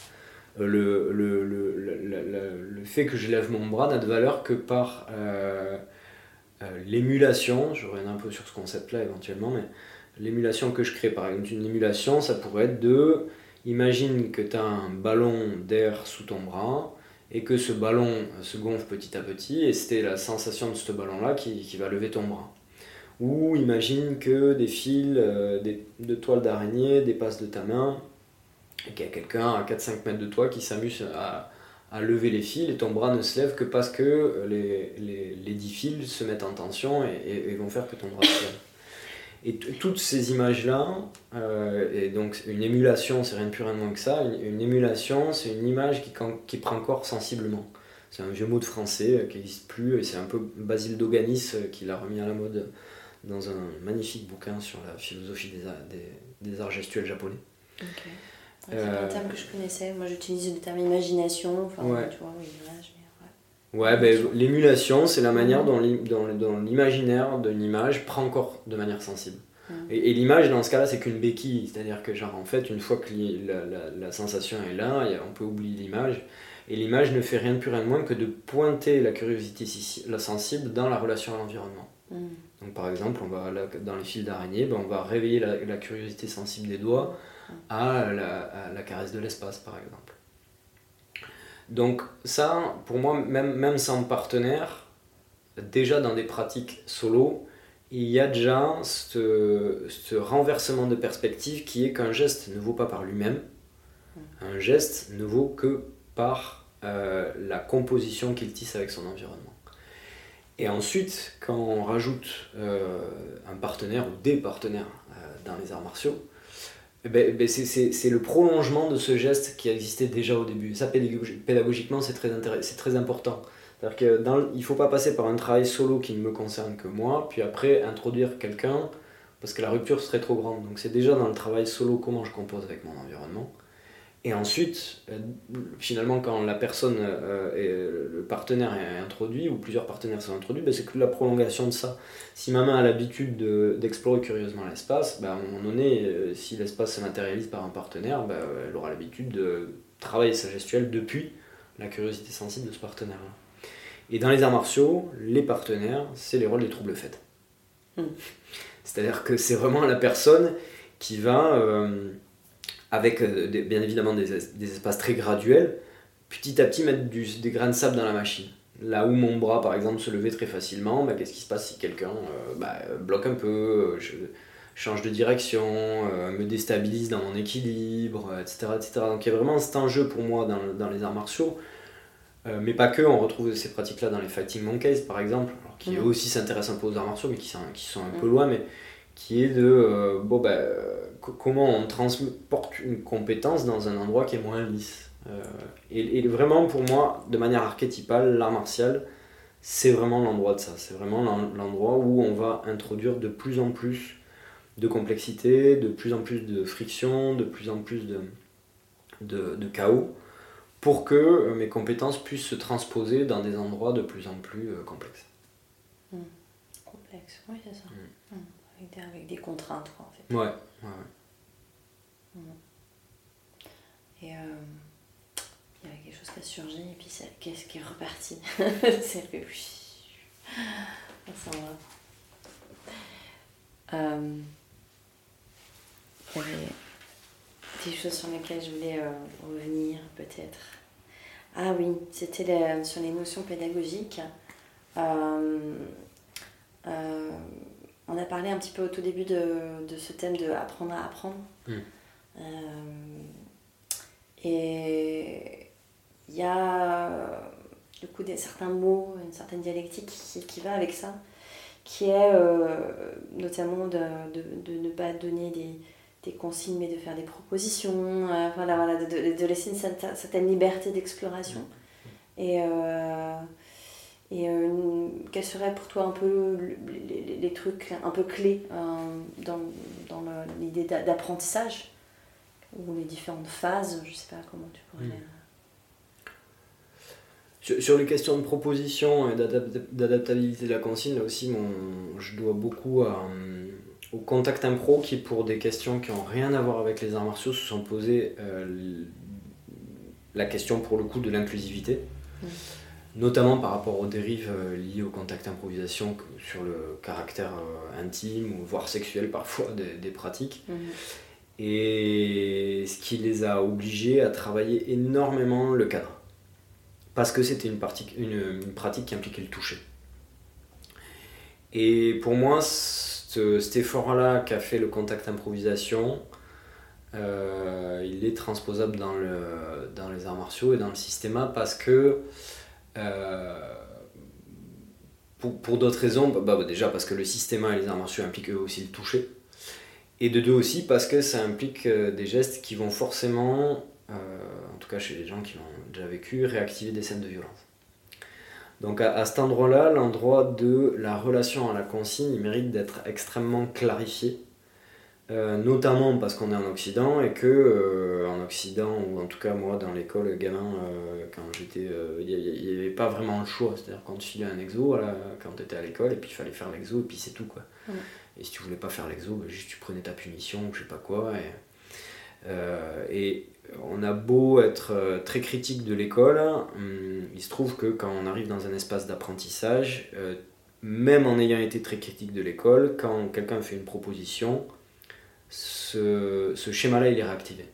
Euh, le, le, le, le, fait que je lève mon bras n'a de valeur que par l'émulation, je reviens un peu sur ce concept-là éventuellement, mais l'émulation que je crée, par exemple, une émulation, ça pourrait être de, imagine que tu as un ballon d'air sous ton bras, et que ce ballon se gonfle petit à petit, et c'était la sensation de ce ballon-là qui, qui, va lever ton bras. Ou imagine que des fils euh, de toile d'araignée dépassent de ta main, et qu'il y a quelqu'un à 4-5 mètres de toi qui s'amuse à, lever les fils, et ton bras ne se lève que parce que les, les, les 10 fils se mettent en tension et, vont faire que ton bras se lève. Et toutes ces images-là, euh, et donc une émulation, c'est rien de plus rien de moins que ça, une, émulation, c'est une image qui, qui, prend corps sensiblement. C'est un vieux mot de français euh, qui n'existe plus, et c'est un peu Basile Doganis euh, qui l'a remis à la mode dans un magnifique bouquin sur la philosophie des, des, arts gestuels japonais. Ok. C'est un terme que je connaissais, moi j'utilise le terme imagination, enfin tu vois, image. Ouais, ben, l'émulation, c'est la manière dont l'imaginaire d'une image prend corps de manière sensible. Et, l'image, dans ce cas-là, c'est qu'une béquille. C'est-à-dire que, genre, en fait, une fois que la, sensation est là, on peut oublier l'image. Et l'image ne fait rien de plus, rien de moins que de pointer la curiosité la sensible dans la relation à l'environnement. Mm. Donc, par exemple, on va, dans les fils d'araignée, ben, on va réveiller la, curiosité sensible des doigts à la caresse de l'espace, par exemple. Donc ça, pour moi, même, sans partenaire, déjà dans des pratiques solo, il y a déjà ce, renversement de perspective qui est qu'un geste ne vaut pas par lui-même, un geste ne vaut que par euh, la composition qu'il tisse avec son environnement. Et ensuite, quand on rajoute euh, un partenaire ou des partenaires euh, dans les arts martiaux, ben, ben c'est le prolongement de ce geste qui existait déjà au début. Ça, pédagogiquement, c'est très, très important. C'est-à-dire qu'il ne faut pas passer par un travail solo qui ne me concerne que moi, puis après introduire quelqu'un, parce que la rupture serait trop grande. Donc c'est déjà dans le travail solo comment je compose avec mon environnement. Et ensuite, euh, finalement, quand la personne, euh, et le partenaire est introduit, ou plusieurs partenaires sont introduits, ben, c'est que la prolongation de ça. Si ma main a l'habitude d'explorer curieusement l'espace, ben, à un moment donné, euh, si l'espace se matérialise par un partenaire, ben, elle aura l'habitude de travailler sa gestuelle depuis la curiosité sensible de ce partenaire-là. Et dans les arts martiaux, les partenaires, c'est les rôles des troubles faits. Hmm. C'est-à-dire que c'est vraiment la personne qui va avec euh, bien évidemment des, espaces très graduels, petit à petit mettre des grains de sable dans la machine. Là où mon bras, par exemple, se levait très facilement, bah, qu'est-ce qui se passe si quelqu'un euh, bah, bloque un peu, change de direction, me déstabilise dans mon équilibre, etc., etc. Donc il y a vraiment cet enjeu pour moi dans, dans les arts martiaux. mais pas que, on retrouve ces pratiques-là dans les Fighting Monkeys par exemple, qui mm. aussi s'intéressent un peu aux arts martiaux, mais qui sont, qui sont un peu mm. loin, mais qui est de bon, bah, comment on transporte une compétence dans un endroit qui est moins lisse. Euh, et, vraiment, pour moi, de manière archétypale, l'art martial, c'est vraiment l'endroit de ça. C'est vraiment l'endroit où on va introduire de plus en plus de complexité, de plus en plus de friction, de plus en plus de, de, chaos, pour que euh, mes compétences puissent se transposer dans des endroits de plus en plus euh, complexes. Mmh. Complexe, oui, c'est ça. Mmh. Avec, des, contraintes, quoi, en fait. Ouais, ouais, ouais. Et il y a quelque chose qui a surgi et puis qu'est-ce qui est reparti? C'est fait ça va. Euh, il y avait des choses sur lesquelles je voulais euh, revenir peut-être. Ah oui, c'était sur les notions pédagogiques. Euh, on a parlé un petit peu au tout début de, de ce thème de apprendre à apprendre. Hmm. et il y a du coup des, certains mots, une certaine dialectique qui, qui va avec ça, qui est euh, notamment de, de, de, ne pas donner des, des, consignes mais de faire des propositions, euh, voilà, voilà, de, de, laisser une certaine, liberté d'exploration. Et, euh, et quels seraient pour toi un peu les, les, trucs un peu clés dans, dans l'idée d'apprentissage? Ou les différentes phases, je sais pas comment tu pourrais... Mm. Sur, les questions de proposition et d'adaptabilité de la consigne, là aussi, mon, je dois beaucoup au contact impro qui, pour des questions qui n'ont rien à voir avec les arts martiaux, se sont posées euh, la question pour le coup de l'inclusivité, notamment par rapport aux dérives euh, liées au contact improvisation sur le caractère euh, intime ou voire sexuel parfois des, pratiques. Et ce qui les a obligés à travailler énormément le cadre parce que c'était une, une, pratique qui impliquait le toucher. Et pour moi, cet effort-là qu'a fait le contact improvisation, euh, il est transposable dans, le, dans les arts martiaux et dans le système parce que, pour, pour d'autres raisons, bah, bah, déjà parce que le système et les arts martiaux impliquent eux aussi le toucher, et de deux aussi parce que ça implique euh, des gestes qui vont forcément, en tout cas chez les gens qui l'ont déjà vécu, réactiver des scènes de violence. Donc à, cet endroit-là, l'endroit de la relation à la consigne, mérite d'être extrêmement clarifié, euh, notamment parce qu'on est en Occident et que euh, en Occident, ou en tout cas moi dans l'école gamin, euh, quand j'étais, il n'y avait pas vraiment le choix, c'est-à-dire quand tu filais un exo, voilà, quand tu étais à l'école, et puis il fallait faire l'exo, et puis c'est tout quoi. Et si tu voulais pas faire l'exo, bah, juste tu prenais ta punition, ou je sais pas quoi, et, et on a beau être euh, très critique de l'école, hum, il se trouve que quand on arrive dans un espace d'apprentissage, euh, même en ayant été très critique de l'école, quand quelqu'un fait une proposition, ce, schéma-là, il est réactivé.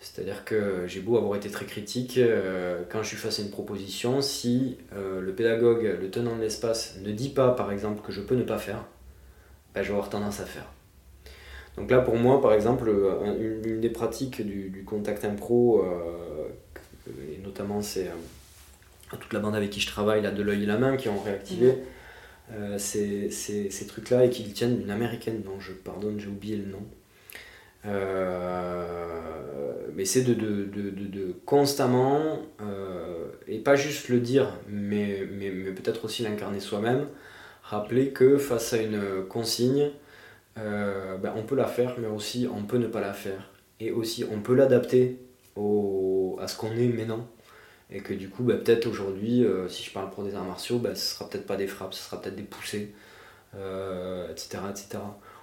C'est-à-dire que j'ai beau avoir été très critique, euh, quand je suis face à une proposition, si le pédagogue, le tenant de l'espace, ne dit pas, par exemple, que je peux ne pas faire, ben, je vais avoir tendance à faire. Donc là, pour moi, par exemple, euh, une, des pratiques du, contact impro, euh, et notamment c'est euh, toute la bande avec qui je travaille, là, de l'œil et la main, qui ont réactivé mm. ces, trucs-là et qui tiennent une américaine dont je pardonne, j'ai oublié le nom. mais c'est de, de, constamment, et pas juste le dire, mais, peut-être aussi l'incarner soi-même, rappeler que face à une consigne, euh, ben, on peut la faire, mais aussi on peut ne pas la faire. Et aussi on peut l'adapter à ce qu'on est maintenant. Et que du coup, ben, peut-être aujourd'hui, euh, si je parle pour des arts martiaux, ben, ce sera peut-être pas des frappes, ce sera peut-être des poussées, etc., euh, etc.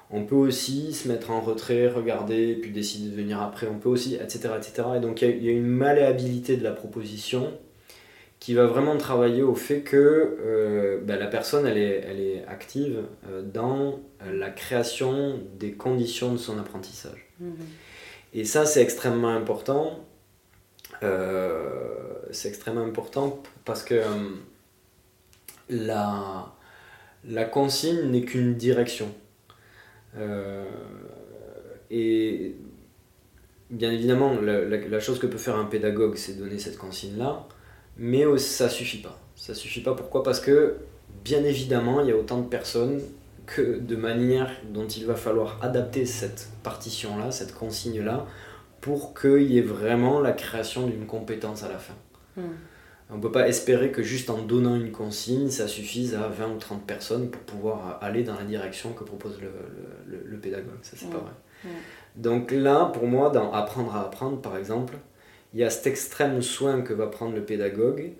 On peut aussi se mettre en retrait, regarder, puis décider de venir après. On peut aussi, etc., etc. Et donc il y, a une malléabilité de la proposition qui va vraiment travailler au fait que euh, ben, la personne elle est, elle est active dans la création des conditions de son apprentissage. Mhm. Et ça c'est extrêmement important. C'est extrêmement important parce que la, la consigne n'est qu'une direction. et bien évidemment, la, chose que peut faire un pédagogue, c'est donner cette consigne-là, mais ça suffit pas. Ça suffit pas. Pourquoi? Parce que, bien évidemment, il y a autant de personnes que de manière dont il va falloir adapter cette partition-là, cette consigne-là, pour qu'il y ait vraiment la création d'une compétence à la fin. Hmm. On ne peut pas espérer que juste en donnant une consigne, ça suffise à 20 ou 30 personnes pour pouvoir aller dans la direction que propose le, pédagogue. Ça, c'est pas vrai. Donc là, pour moi, dans apprendre à apprendre, par exemple, il y a cet extrême soin que va prendre le pédagogue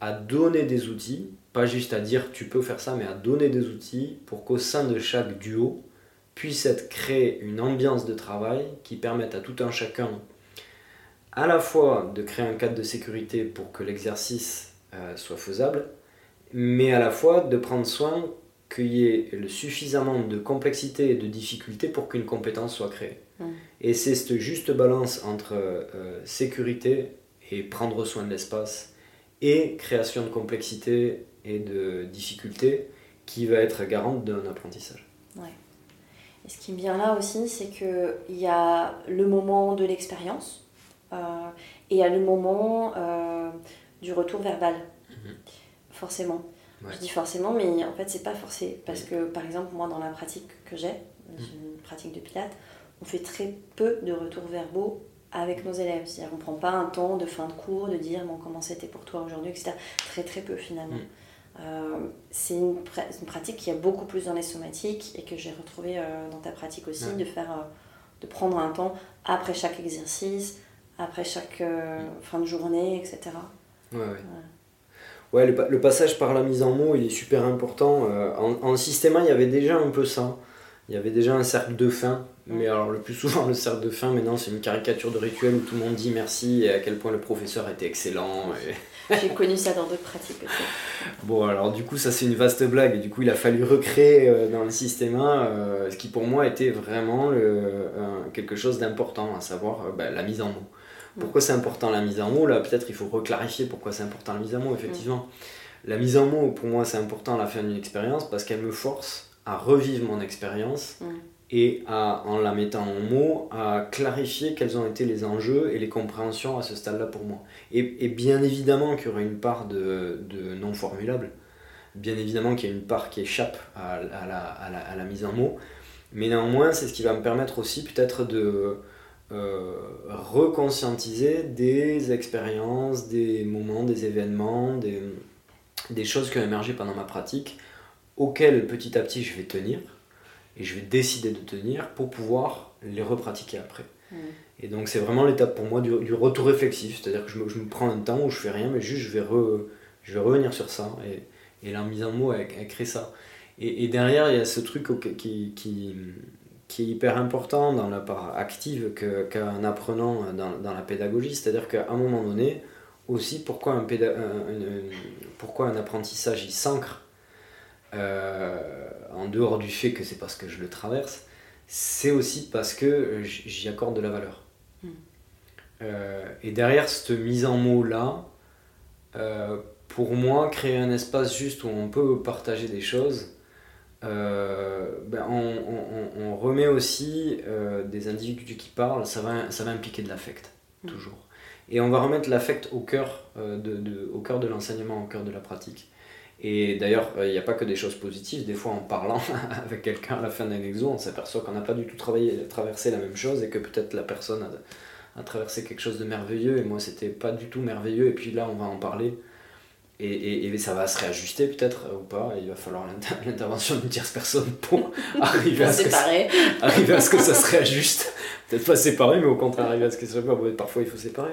à donner des outils, pas juste à dire tu peux faire ça, mais à donner des outils pour qu'au sein de chaque duo puisse être créée une ambiance de travail qui permette à tout un chacun à la fois de créer un cadre de sécurité pour que l'exercice euh, soit faisable, mais à la fois de prendre soin qu'il y ait suffisamment de complexité et de difficulté pour qu'une compétence soit créée. Mm. Et c'est cette juste balance entre euh, sécurité et prendre soin de l'espace et création de complexité et de difficulté qui va être garante d'un apprentissage. Ouais. Ce qui me vient là aussi, c'est qu'il y a le moment de l'expérience euh, et il y a le moment euh, du retour verbal, mhm. forcément. Je dis forcément, mais en fait, c'est pas forcé. Parce que, par exemple, moi, dans la pratique que j'ai, mhm. une pratique de pilates, on fait très peu de retours verbaux avec nos élèves. C'est-à-dire qu'on ne prend pas un temps de fin de cours, de dire bon, comment c'était pour toi aujourd'hui, etc. Très très peu finalement. Euh, c'est une, une, pratique qui a beaucoup plus dans les somatiques et que j'ai retrouvé euh, dans ta pratique aussi, de, faire, euh, de prendre un temps après chaque exercice, après chaque fin de journée, etc. Ouais, ouais. Ouais, le, passage par la mise en mots, il est super important. Euh, en, en système il y avait déjà un peu ça. Il y avait déjà un cercle de fin. Mais alors, le plus souvent, le cercle de fin, maintenant, c'est une caricature de rituel où tout le monde dit merci et à quel point le professeur était excellent. J'ai connu ça dans d'autres pratiques aussi. Bon, alors, du coup, ça, c'est une vaste blague. Du coup, il a fallu recréer euh, dans le système 1 euh, ce qui, pour moi, était vraiment quelque chose d'important, à savoir bah, la mise en mots. Pourquoi c'est important la mise en mots? Là, peut-être il faut reclarifier pourquoi c'est important la mise en mots, effectivement. La mise en mots, pour moi, c'est important à la fin d'une expérience parce qu'elle me force à revivre mon expérience et en la mettant en mots, à clarifier quels ont été les enjeux et les compréhensions à ce stade-là pour moi. Et, bien évidemment qu'il y aura une part de, non formulable, bien évidemment qu'il y a une part qui échappe à, la, à la mise en mots, mais néanmoins, c'est ce qui va me permettre aussi peut-être de euh, reconscientiser des expériences, des moments, des événements, des, des choses qui ont émergé pendant ma pratique, auxquelles petit à petit je vais tenir, et je vais décider de tenir pour pouvoir les repratiquer après. Mmh. Et donc c'est vraiment l'étape pour moi du, retour réflexif, c'est-à-dire que je me, je me, prends un temps où je fais rien, mais juste je vais, je vais revenir sur ça, et, et la mise en mots, elle, crée ça. Et, et, derrière, il y a ce truc qui, qui, qui est hyper important dans la part active qu'un apprenant dans, dans, la pédagogie, c'est-à-dire qu'à un moment donné, aussi pourquoi un, pourquoi un apprentissage il s'ancre en dehors du fait que c'est parce que je le traverse, c'est aussi parce que j'y accorde de la valeur. Hmm. Euh, et derrière cette mise en mots là, euh, pour moi, créer un espace juste où on peut partager des choses, euh, ben on, on, remet aussi euh, des individus qui parlent, ça va, ça va impliquer de l'affect, mm. toujours. Et on va remettre l'affect au cœur euh, de, de, au cœur de l'enseignement, au cœur de la pratique. Et d'ailleurs, il n'y a pas que des choses positives. Des fois, en parlant avec quelqu'un à la fin d'un exo, on s'aperçoit qu'on n'a pas du tout travaillé, traversé la même chose et que peut-être la personne a, a, traversé quelque chose de merveilleux et moi, c'était pas du tout merveilleux. Et puis là, on va en parler et, et, ça va se réajuster peut-être ou pas. il va falloir l'intervention d'une tierce personne pour arriver à, ce que ça, arriver à ce que ça se réajuste. Peut-être pas séparer, mais au contraire arriver à ce que ça se réajuste. Parfois il faut séparer.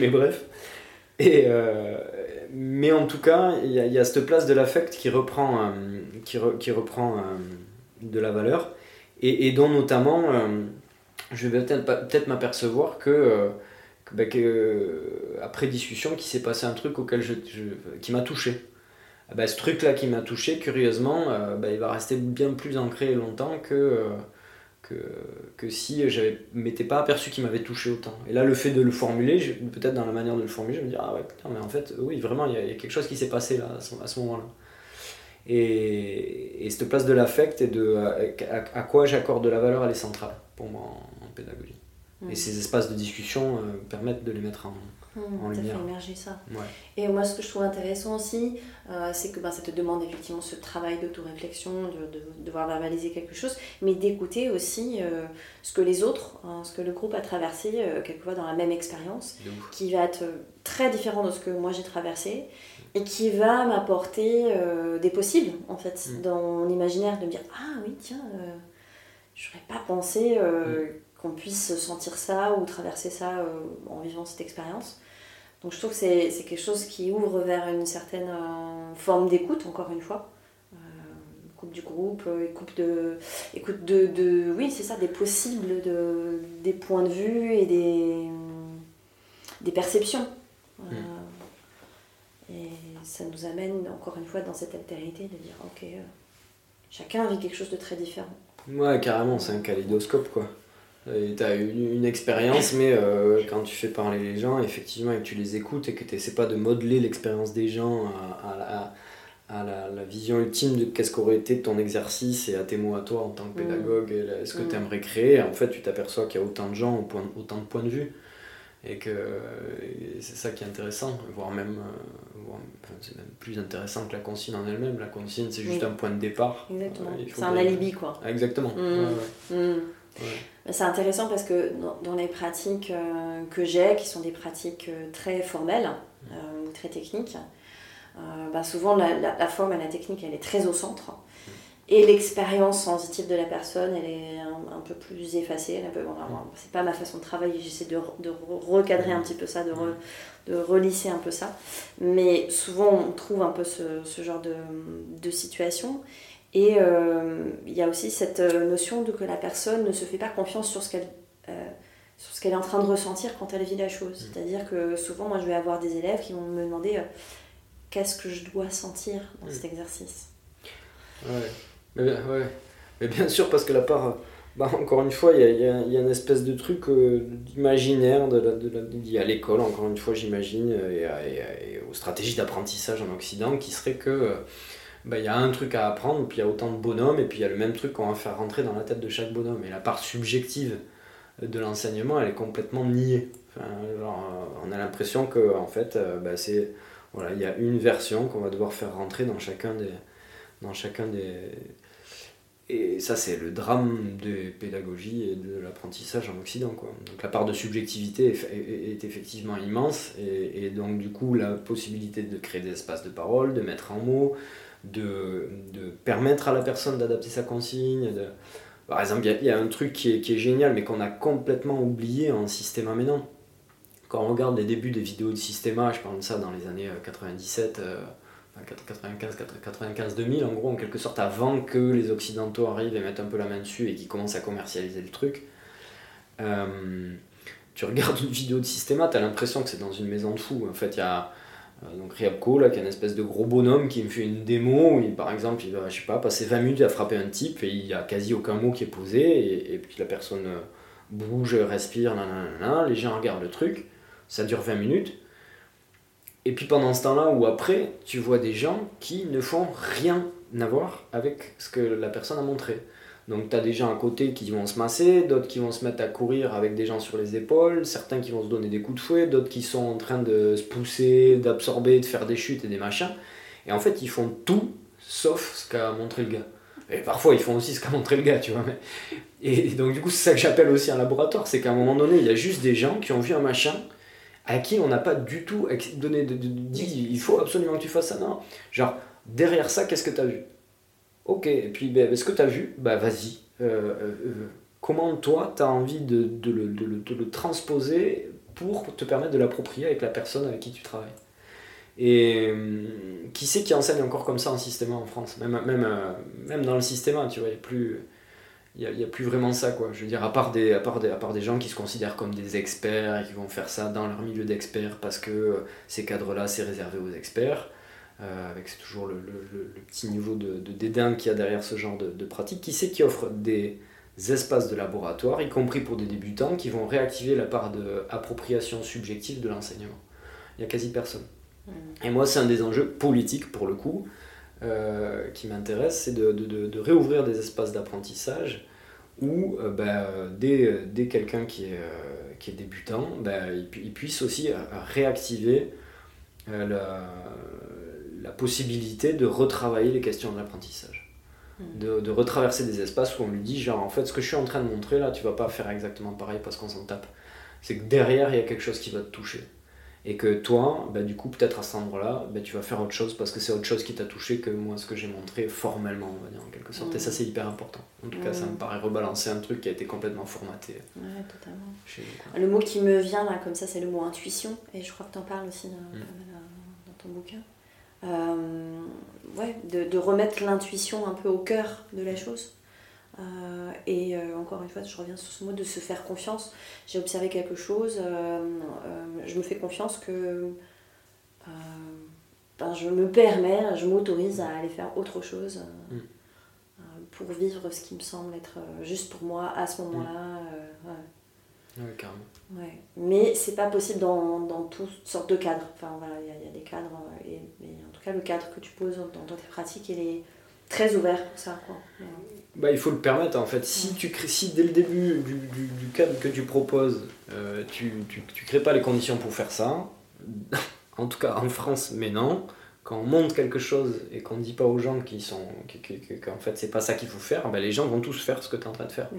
Mais, bref. Et, euh, mais en tout cas, il y, a cette place de l'affect qui reprend, euh, qui, reprend euh, de la valeur et, dont notamment je vais peut-être peut m'apercevoir que bah, euh, après discussion, qu'il s'est passé un truc auquel je, qui m'a touché. Ah bah, ce truc-là qui m'a touché, curieusement, euh, bah, il va rester bien plus ancré longtemps que, euh, que, que, si je m'étais pas aperçu qu'il m'avait touché autant. Et là, le fait de le formuler, peut-être dans la manière de le formuler, je me dis, ah ouais, putain, mais en fait, oui, vraiment, il y, a quelque chose qui s'est passé là, à ce, moment-là. Et, cette place de l'affect et de à, quoi j'accorde de la valeur, elle est centrale pour moi en, pédagogie. Et ces espaces de discussion permettent de les mettre en, Mmh, fait émerger ça. Et moi, ce que je trouve intéressant aussi, euh, c'est que ben, ça te demande effectivement ce travail d'autoréflexion, de, de, devoir verbaliser quelque chose, mais d'écouter aussi euh, ce que les autres, hein, ce que le groupe a traversé, euh, quelquefois dans la même expérience, qui va être très différent de ce que moi j'ai traversé, et qui va m'apporter des possibles, en fait, mmh. dans mon imaginaire, de me dire Ah oui, tiens, je n'aurais pas pensé. Mmh. qu'on puisse sentir ça ou traverser ça en vivant cette expérience. Donc je trouve que c'est quelque chose qui ouvre vers une certaine euh, forme d'écoute, encore une fois. Euh, écoute du groupe, euh, écoute de, écoute de, de oui, c'est ça, des possibles, de, des points de vue et des, des perceptions. Mm. Et ça nous amène, encore une fois, dans cette altérité de dire, ok, chacun vit quelque chose de très différent. Ouais, carrément, c'est un kaléidoscope, quoi. Tu as une, une expérience, mais euh, quand tu fais parler les gens, effectivement, et que tu les écoutes et que tu n'essaies pas de modeler l'expérience des gens à, à, la, la, vision ultime de qu'est-ce qu'aurait été ton exercice et à tes mots à toi en tant que mmh. pédagogue, ce que mmh. tu aimerais créer, en fait, tu t'aperçois qu'il y a autant de gens, autant de points de vue. Et que c'est ça qui est intéressant, voire même, euh, c'est même plus intéressant que la consigne en elle-même. La consigne, c'est juste un point de départ. Exactement. c'est un alibi, quoi. exactement. Mmh. C'est intéressant parce que dans, les pratiques euh, que j'ai, qui sont des pratiques euh, très formelles euh, très techniques, bah souvent la, forme et la technique elle est très au centre. Et l'expérience sensitive de la personne, elle est un, peu plus effacée. Ce c'est pas ma façon de travailler, j'essaie de, de, recadrer un petit peu ça, de, de relisser un peu ça. Mais souvent, on trouve un peu ce, ce genre de, de situation. Et euh, il y a aussi cette euh, notion de que la personne ne se fait pas confiance sur ce qu'elle euh, sur ce qu'elle est en train de ressentir quand elle vit la chose. Mm. C'est-à-dire que souvent, moi, je vais avoir des élèves qui vont me demander qu'est-ce que je dois sentir dans cet mm. exercice? Ouais. Mais bien, ouais. Mais bien sûr, parce que la part, bah, encore une fois, il y a, y, a, y a, une espèce de truc imaginaire de, de, de, à l'école, encore une fois, j'imagine, et, et, aux stratégies d'apprentissage en Occident, qui serait que bah, il y a un truc à apprendre, puis il y a autant de bonhommes, et puis il y a le même truc qu'on va faire rentrer dans la tête de chaque bonhomme. Et la part subjective de l'enseignement, elle est complètement niée. Enfin, on a l'impression que en fait, euh, bah, c'est voilà, il y a une version qu'on va devoir faire rentrer dans chacun des, dans chacun des. Et ça, c'est le drame de pédagogie et de l'apprentissage en Occident. Quoi. Donc la part de subjectivité est, effectivement immense, et, donc du coup, la possibilité de créer des espaces de parole, de mettre en mots, de, de permettre à la personne d'adapter sa consigne. Par exemple, il y, a un truc qui est, qui est génial, mais qu'on a complètement oublié en système maintenant. Quand on regarde les débuts des vidéos de Systema, je parle de ça dans les années 97, 95, 95, 2000, en gros, en quelque sorte, avant que les Occidentaux arrivent et mettent un peu la main dessus et qu'ils commencent à commercialiser le truc. Euh, tu regardes une vidéo de Systema, tu as l'impression que c'est dans une maison de fous. En fait, il y a donc Riabko, là, qui est un espèce de gros bonhomme qui me fait une démo où, par exemple, il va, pas, passer 20 minutes à frapper un type et il n'y a quasi aucun mot qui est posé et, puis la personne euh, bouge, respire, les gens regardent le truc, ça dure 20 minutes. Et puis pendant ce temps-là ou après, tu vois des gens qui ne font rien à voir avec ce que la personne a montré. Donc tu as des gens à côté qui vont se masser, d'autres qui vont se mettre à courir avec des gens sur les épaules, certains qui vont se donner des coups de fouet, d'autres qui sont en train de se pousser, d'absorber, de faire des chutes et des machins. Et en fait, ils font tout sauf ce qu'a montré le gars. Et parfois, ils font aussi ce qu'a montré le gars, tu vois. Et donc, du coup, c'est ça que j'appelle aussi un laboratoire, c'est qu'à un moment donné, il y a juste des gens qui ont vu un machin à qui on n'a pas du tout donné de, dit il faut absolument que tu fasses ça. Non. Genre, derrière ça, qu'est-ce que tu vu? Ok, et puis ben, ce que tu as vu, bah vas-y. Euh, euh, euh, comment toi, tu as envie de, de, le, de, le, transposer pour te permettre de l'approprier avec la personne avec qui tu travailles? Et qui c'est qui enseigne encore comme ça en système en France? Même, même, même dans le système, tu vois, il n'y a plus... Il n'y a, a, plus vraiment ça, quoi. Je veux dire, à part, des, à, part des, à part des gens qui se considèrent comme des experts et qui vont faire ça dans leur milieu d'experts parce que ces cadres-là, c'est réservé aux experts, euh, avec toujours le, le, le, petit niveau de, de dédain qu'il y a derrière ce genre de, de, pratique. Qui c'est qui offre des espaces de laboratoire, y compris pour des débutants, qui vont réactiver la part d'appropriation subjective de l'enseignement Il n'y a quasi personne. Mmh. Et moi, c'est un des enjeux politiques, pour le coup, qui m'intéresse, c'est de, réouvrir des espaces d'apprentissage où ben, dès, dès quelqu'un qui est, qui est débutant, ben, il, il, puisse aussi réactiver la, la possibilité de retravailler les questions de l'apprentissage. Hmm. De, de, retraverser des espaces où on lui dit genre en fait ce que je suis en train de montrer là tu vas pas faire exactement pareil parce qu'on s'en tape. C'est que derrière il y a quelque chose qui va te toucher. Et que toi bah, du coup peut-être à cet endroit là bah, tu vas faire autre chose parce que c'est autre chose qui t'a touché que moi ce que j'ai montré formellement on va dire en quelque sorte. Et ça hmm. c'est hyper important. En tout cas ça me hmm. paraît rebalancer un truc qui a été complètement formaté ouais totalement. le mot qui me vient là comme ça c'est le mot intuition. Et je crois que tu en parles aussi dans, dans ton bouquin euh, ouais, de, remettre l'intuition un peu au cœur de la chose. Euh, et euh, encore une fois, je reviens sur ce mot de se faire confiance. J'ai observé quelque chose, je me fais confiance que ben, je me permets, je m'autorise à aller faire autre chose mm. pour vivre ce qui me semble être juste pour moi à ce moment-là. Oui, carrément. Ouais. Mais c'est pas possible dans, dans toutes sortes de cadres. Enfin voilà, il y, a des cadres. Euh, et, mais en tout cas, le cadre que tu poses dans, dans tes pratiques, il est très ouvert pour ça. Quoi. Bah, il faut le permettre en fait. Si, tu crées, si dès le début du, du, du cadre que tu proposes, euh, tu, tu, tu crées pas les conditions pour faire ça, en tout cas en France, mais non, quand on montre quelque chose et qu'on dit pas aux gens qui sont qu'en fait c'est pas ça qu'il faut faire, bah, les gens vont tous faire ce que tu es en train de faire.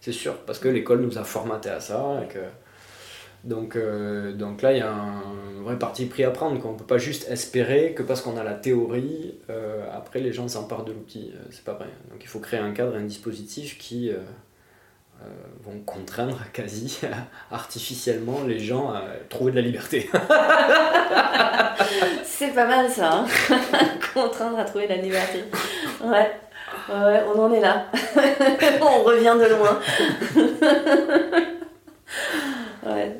C'est sûr, parce que l'école nous a formaté à ça. Et que... donc, euh, donc là, il y a un vrai parti pris à prendre. qu'on ne peut pas juste espérer que parce qu'on a la théorie, euh, après les gens s'emparent de l'outil. Euh, c'est pas vrai. Donc il faut créer un cadre un dispositif qui vont contraindre quasi artificiellement les gens à trouver de la liberté. c'est pas mal ça, hein. contraindre à trouver de la liberté. Ouais. Ouais, on en est là. on revient de loin. ouais.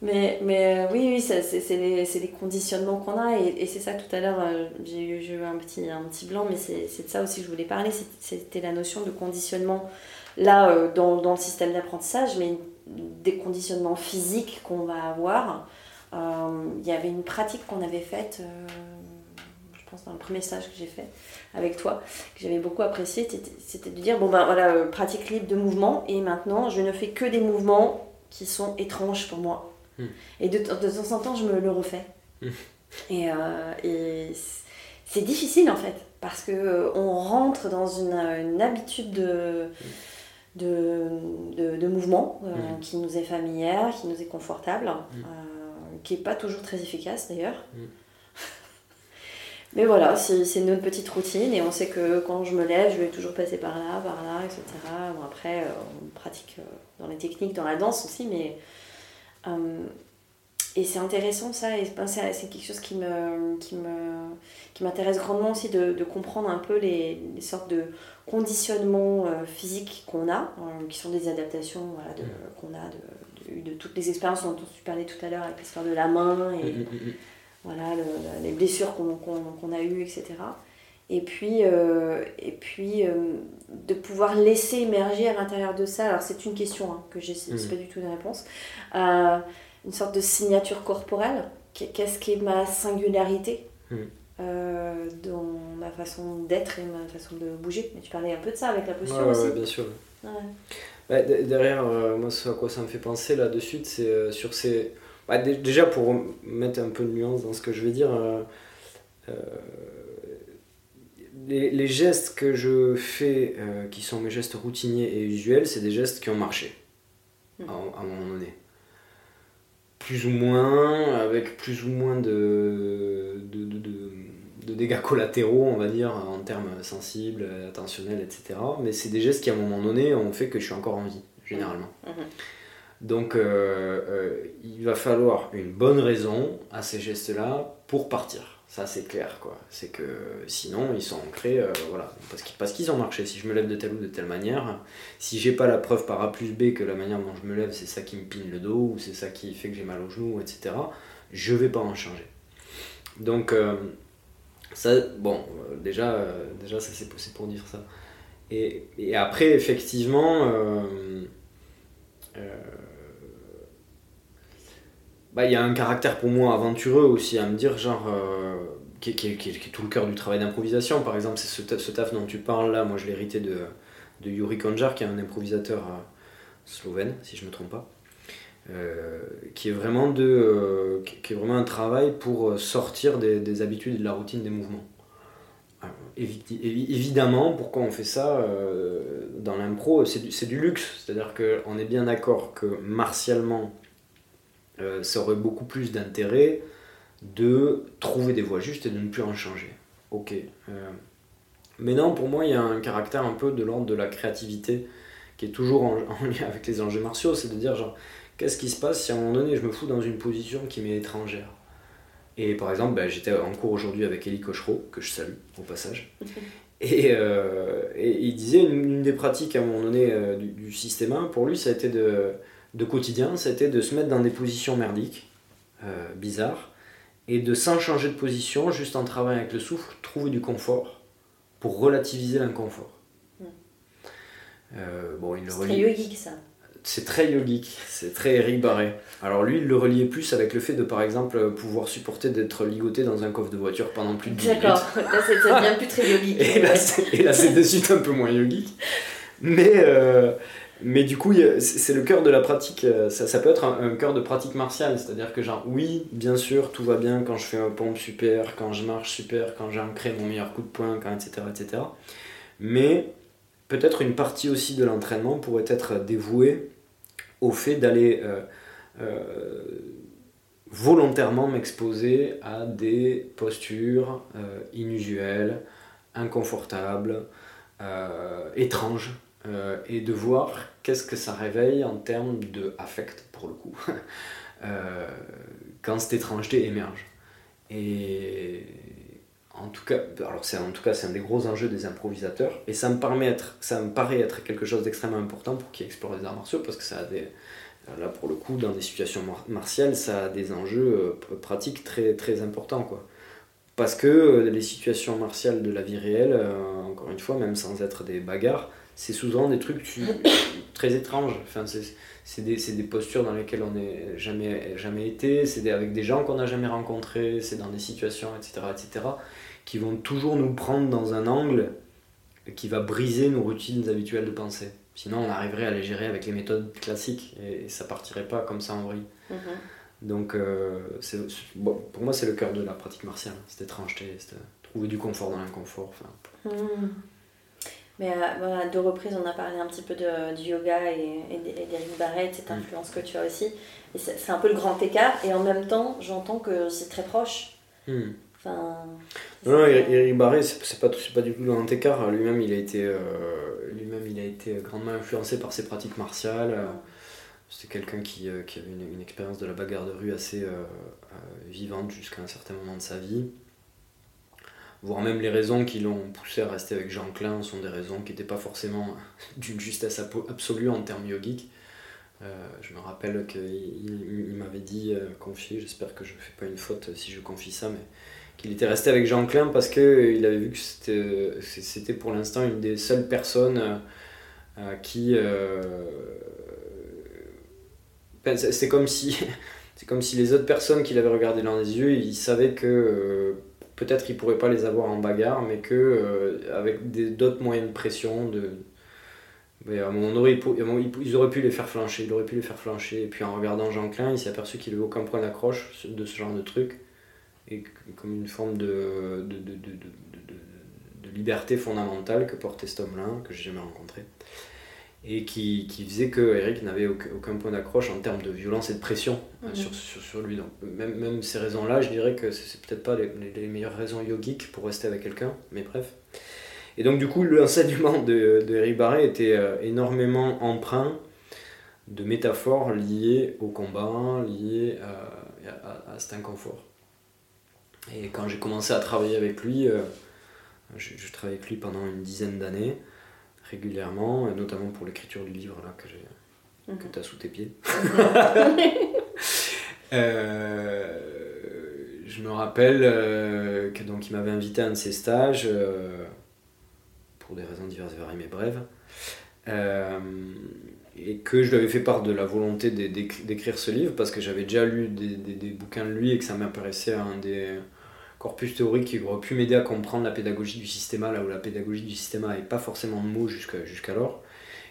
Mais, mais euh, oui, oui, c'est les, les, conditionnements qu'on a. Et, c'est ça, tout à l'heure, euh, j'ai eu, un petit, un petit blanc, mais c'est de ça aussi que je voulais parler. C'était la notion de conditionnement, là, euh, dans, dans, le système d'apprentissage, mais des conditionnements physiques qu'on va avoir. Il y avait une pratique qu'on avait faite pense dans le premier stage que j'ai fait avec toi, que j'avais beaucoup apprécié, c'était de dire, bon ben voilà, euh, pratique libre de mouvement, et maintenant je ne fais que des mouvements qui sont étranges pour moi. Hmm. Et de, de, temps en temps, je me le refais. Hmm. Et, euh, et c'est difficile en fait, parce que euh, on rentre dans une, une habitude de... De, de, de, mouvement hmm. qui nous est familière, qui nous est confortable, qui n'est pas toujours très efficace d'ailleurs. Mais voilà, c'est notre petite routine et on sait que quand je me lève, je vais toujours passer par là, par là, etc. Bon, après, euh, on pratique euh, dans les techniques, dans la danse aussi, mais. Euh, et c'est intéressant ça, et c'est quelque chose qui me qui me qui m'intéresse grandement aussi de, de, comprendre un peu les, les sortes de conditionnements physiques qu'on a, qui sont des adaptations voilà, de, qu'on a de, de, toutes les expériences dont tu parlais tout à l'heure avec l'histoire de la main et, voilà, les blessures qu'on a eues, etc. Et puis, euh, et puis euh, de pouvoir laisser émerger à l'intérieur de ça, alors c'est une question hein, que j'ai, c'est mmh. pas du tout une réponse, euh, une sorte de signature corporelle. Qu'est-ce qui est ma singularité mmh. dans ma façon d'être et ma façon de bouger? Mais tu parlais un peu de ça avec la posture aussi. Oui, bien sûr. derrière, moi, ce à quoi ça me fait penser là de suite, c'est sur ces bah, déjà, pour mettre un peu de nuance dans ce que je vais dire, euh, euh, les, les, gestes que je fais, euh, qui sont mes gestes routiniers et usuels, c'est des gestes qui ont marché hmm. à, un moment donné. Plus ou moins, avec plus ou moins de, de, de, de dégâts collatéraux, on va dire, en termes sensibles, attentionnels, etc. Mais c'est des gestes qui, à un moment donné, ont fait que je suis encore en vie, généralement. Hmm. Donc euh, euh, il va falloir une bonne raison à ces gestes-là pour partir. Ça c'est clair quoi. C'est que sinon ils sont ancrés, euh, voilà, parce qu'ils ont marché. Si je me lève de telle ou de telle manière, si j'ai pas la preuve par A plus B que la manière dont je me lève c'est ça qui me pine le dos ou c'est ça qui fait que j'ai mal au genou, etc. Je vais pas en changer. Donc ça, bon, déjà, déjà ça c'est pour dire ça. Et après effectivement bah, il y a un caractère pour moi aventureux aussi à me dire genre euh, qui, est tout le cœur du travail d'improvisation. Par exemple, c'est ce, taf dont tu parles là, moi je l'ai hérité de, de Yuri Konjar, qui est un improvisateur euh, slovène, si je ne me trompe pas. Euh, qui, est vraiment de, euh, qui est vraiment un travail pour sortir des, habitudes et de la routine des mouvements. évidemment, pourquoi on fait ça dans l'impro C'est du, luxe, c'est-à-dire qu'on est bien d'accord que martialement, ça aurait beaucoup plus d'intérêt de trouver des voies justes et de ne plus en changer. Ok. Euh, mais non, pour moi, il y a un caractère un peu de l'ordre de la créativité qui est toujours en, lien avec les enjeux martiaux, c'est de dire genre, qu'est-ce qui se passe si à un moment donné je me fous dans une position qui m'est étrangère? Et par exemple, ben, j'étais en cours aujourd'hui avec Elie Cochereau, que je salue au passage, et, euh, et, il disait une, des pratiques à un moment donné euh, du, du, système 1, pour lui, ça a été de, de quotidien, été de se mettre dans des positions merdiques, bizarres, et de sans changer de position, juste en travaillant avec le souffle, trouver du confort pour relativiser l'inconfort. Hmm. Euh, bon, il très yogique ça. C'est très yogique, c'est très Eric Barré. Alors lui, il le reliait plus avec le fait de, par exemple, pouvoir supporter d'être ligoté dans un coffre de voiture pendant plus de 10 minutes. D'accord, là ça devient plus très yogique. et, là, c'est, de suite un peu moins yogique. Mais, euh, mais du coup, c'est le cœur de la pratique, euh, ça, peut être un, cœur de pratique martiale, c'est-à-dire que genre, oui, bien sûr, tout va bien quand je fais un pompe super, quand je marche super, quand j'ancré mon meilleur coup de poing, etc., etc. Mais peut-être une partie aussi de l'entraînement pourrait être dévouée au fait d'aller euh, euh, volontairement m'exposer à des postures inusuelles, inconfortables, étranges, euh, et de voir qu'est-ce que ça réveille en termes de affect pour le coup euh, quand cette étrangeté émerge. Et en tout cas alors c'est en tout cas c'est un des gros enjeux des improvisateurs. Et ça me permet être, ça me paraît être quelque chose d'extrêmement important pour qui explore les arts martiaux parce que ça a des là pour le coup dans des situations martiales ça a des enjeux euh, pratiques très très importants quoi. Parce que les situations martiales de la vie réelle, encore une fois, même sans être des bagarres, c'est souvent des trucs très étranges. Enfin, c'est des, des, postures dans lesquelles on n'a jamais, jamais été, c'est avec des gens qu'on n'a jamais rencontrés, c'est dans des situations, etc., etc., qui vont toujours nous prendre dans un angle qui va briser nos routines habituelles de pensée. Sinon, on arriverait à les gérer avec les méthodes classiques et, ça partirait pas comme ça en vrille. Mm-hmm. Donc, euh, bon, pour moi, c'est le cœur de la pratique martiale, cette étrangeté, trouver du confort dans l'inconfort. Enfin, mm. Mais euh, voilà, à deux reprises, on a parlé un petit peu de, du yoga et, et d'Eric Barrett, cette mm. influence que tu as aussi. Et c'est un peu le grand écart, et en même temps, j'entends que c'est très proche. Mm. Enfin, non, non, Eric Barrett, c'est pas, pas du tout le grand écart. Lui-même, il, a été, euh, lui-même, il a été grandement influencé par ses pratiques martiales. C'était quelqu'un qui, euh, qui, avait une, une, expérience de la bagarre de rue assez vivante jusqu'à un certain moment de sa vie voire même les raisons qui l'ont poussé à rester avec Jean Klein sont des raisons qui n'étaient pas forcément d'une justesse absolue en termes yogiques. Euh, je me rappelle qu'il m'avait dit, euh, confié, j'espère que je ne fais pas une faute si je confie ça, mais qu'il était resté avec Jean Klein parce qu'il avait vu que c'était pour l'instant une des seules personnes euh, qui... Ben, c'est comme si... Comme si les autres personnes qu'il avait regardé dans les yeux, ils savaient que peut-être qu'ils pourraient pas les avoir en bagarre, mais que euh, avec d'autres moyens de pression, ils auraient pu les faire flancher, il aurait pu les faire flancher. Et puis en regardant Jean Klein, il s'est aperçu qu'il n'avait aucun point d'accroche de ce genre de truc. Et comme une forme de liberté fondamentale que portait cet homme-là, que j'ai jamais rencontré et qui, qui, faisait que Eric n'avait aucun, point d'accroche en termes de violence et de pression hein, mhm. sur, sur, sur, lui. Donc, même, même ces raisons-là, je dirais que c'est peut-être pas les, les, meilleures raisons yogiques pour rester avec quelqu'un, mais bref. Et donc, du coup, l'enseignement de, de Eric Barré était euh, énormément empreint de métaphores liées au combat, liées à, à, cet inconfort. Et quand j'ai commencé à travailler avec lui, euh, je, je travaillais avec lui pendant une dizaine d'années régulièrement, notamment pour l'écriture du livre là, que, j'ai, que mhm. tu as sous tes pieds. Euh, je me rappelle euh, que donc il m'avait invité à un de ses stages, euh, pour des raisons diverses et variées mais brèves, et que je lui avais fait part de la volonté d'écrire ce livre parce que j'avais déjà lu des, des, des, bouquins de lui et que ça m'apparaissait un des corpus théorique qui aurait pu m'aider à comprendre la pédagogie du système là où la pédagogie du système n'avait pas forcément de mots jusqu'alors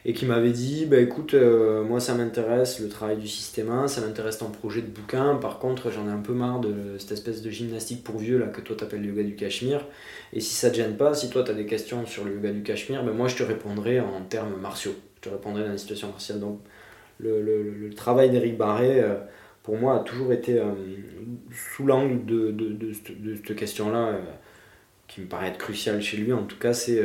et qui m'avait dit bah écoute euh, moi ça m'intéresse le travail du système ça m'intéresse ton projet de bouquin par contre j'en ai un peu marre de cette espèce de gymnastique pour vieux là que toi t'appelles le yoga du Cachemire et si ça te gêne pas si toi tu as des questions sur le yoga du Cachemire ben moi je te répondrai en termes martiaux. Je te répondrai dans la situation martiale donc le, travail d'Éric Barré euh, pour moi a toujours été euh, sous l'angle de, cette question là qui me paraît être cruciale chez lui en tout cas c'est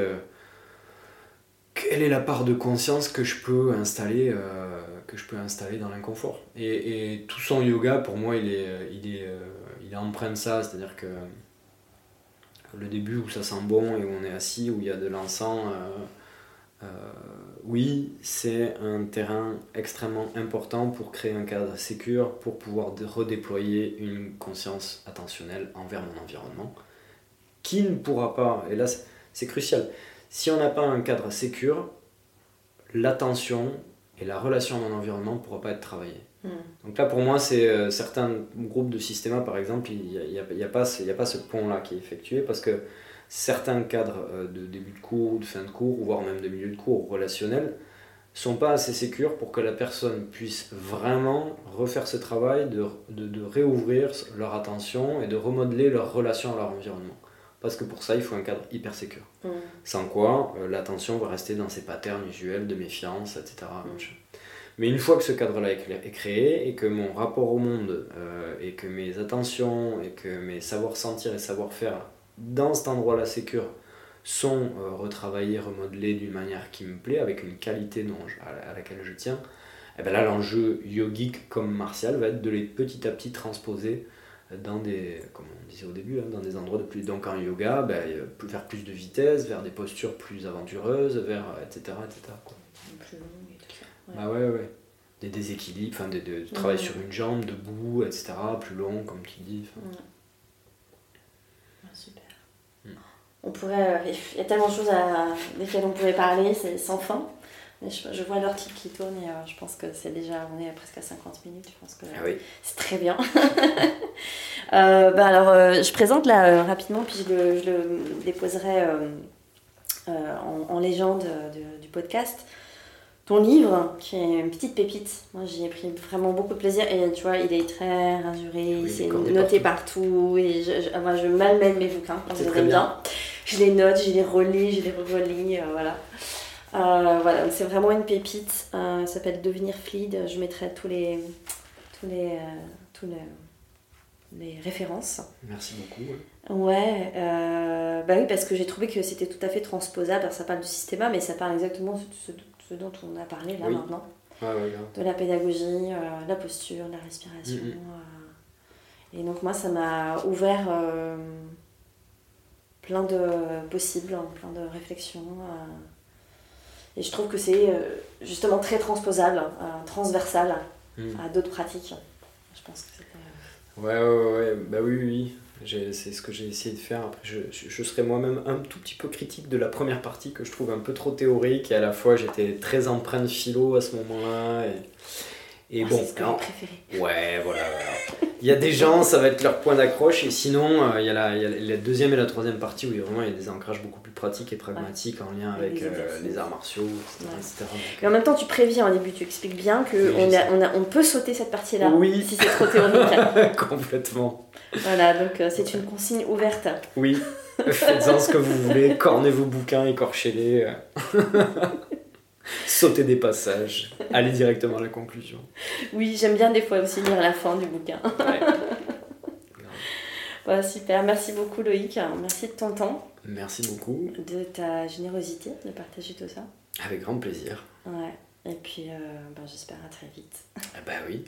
quelle est la part de conscience que je peux installer, euh, que je peux installer dans l'inconfort? Et, tout son yoga, pour moi, il est, il est, euh, de ça, c'est-à-dire que le début où ça sent bon et où on est assis, où il y a de l'encens, euh, oui, c'est un terrain extrêmement important pour créer un cadre sécur, pour pouvoir redéployer une conscience attentionnelle envers mon environnement, qui ne pourra pas, et là c'est crucial, si on n'a pas un cadre sécure, l'attention et la relation à mon environnement ne pourront pas être travaillées. Hmm. Donc là, pour moi, c'est euh, certains groupes de systèmes, par exemple, il n'y a, y a, pas, a pas ce pont-là qui est effectué parce que certains cadres euh, de début de cours ou de fin de cours, voire même de milieu de cours relationnels, sont pas assez sécures pour que la personne puisse vraiment refaire ce travail de, de, de réouvrir leur attention et de remodeler leur relation à leur environnement parce que pour ça, il faut un cadre hyper sécur. Mm. Sans quoi, euh, l'attention va rester dans ses patterns usuels de méfiance, etc. Mm. Mais une fois que ce cadre-là est créé et que mon rapport au monde euh, et que mes attentions et que mes savoir-sentir et savoir-faire dans cet endroit-là sécur sont euh, retravaillés, remodelés d'une manière qui me plaît, avec une qualité dont à, laquelle je tiens, et eh bien là l'enjeu yogique comme martial va être de les petit à petit transposer dans des, comme on disait au début, hein, dans des endroits de plus. Donc en yoga, ben, vers plus de vitesse, vers des postures plus aventureuses, vers etc. etc. Quoi. Plus long et tout ça. Ah ouais, ouais. Des déséquilibres, enfin, de, de, travail sur une jambe, debout, etc. Plus long, comme tu dis. Hmm. On pourrait, euh, il y a tellement de choses à, desquelles on pourrait parler, c'est sans fin. Je, vois l'article qui tourne et euh, je pense que c'est déjà, on est presque à 50 minutes, je pense que ah c'est très bien. euh, bah alors, euh, je présente là rapidement, puis je le, je le déposerai en, en, légende du podcast. Ton livre, qui est une petite pépite, moi j'y ai pris vraiment beaucoup de plaisir et tu vois, il est très rasuré, c'est noté partout, et je, je, moi, je malmène mes bouquins je bien. bien. Je les note, je les relis, je les relis, voilà. Euh, voilà, c'est vraiment une pépite. Euh, ça s'appelle Devenir fluide. Je mettrai tous les, tous les, euh, tous les, les, références. Merci beaucoup. Ouais, bah oui, parce que j'ai trouvé que c'était tout à fait transposable. ça parle du système, mais ça parle exactement de ce, dont on a parlé là maintenant. de la pédagogie, la posture, la respiration. Mm, mm. et donc moi, ça m'a ouvert plein de possibles, hein, plein de réflexions. Et je trouve que c'est euh, justement très transposable, euh, transversal hmm. à d'autres pratiques. Je pense que c'était. Euh, ouais, ouais, ouais, bah oui, oui. C'est ce que j'ai essayé de faire. Après, je, je, serais moi-même un tout petit peu critique de la première partie que je trouve un peu trop théorique et à la fois j'étais très empreint de philo à ce moment-là. Et et bon, c'est préféré. Ouais, voilà, Il y a des gens, ça va être leur point d'accroche, et sinon, euh, il, y a la, il, y a la, deuxième et la troisième partie où il y a vraiment il y a des ancrages beaucoup plus pratiques et pragmatiques en lien avec les, euh, arts martiaux, etc. Et en même temps, tu préviens au début, tu expliques bien qu'on on, on, peut sauter cette partie-là oui. si c'est trop théorique. Complètement. Voilà, donc euh, c'est une consigne ouverte. Oui, faites-en ce que vous voulez, cornez vos bouquins, écorchez-les. Sauter des passages, aller directement à la conclusion. Oui, j'aime bien des fois aussi lire la fin du bouquin. Ouais. super, merci beaucoup Loïc, merci de ton temps. Merci beaucoup. De ta générosité de partager tout ça. Avec grand plaisir. Ouais, et puis euh, ben, j'espère à très vite. Ah bah oui.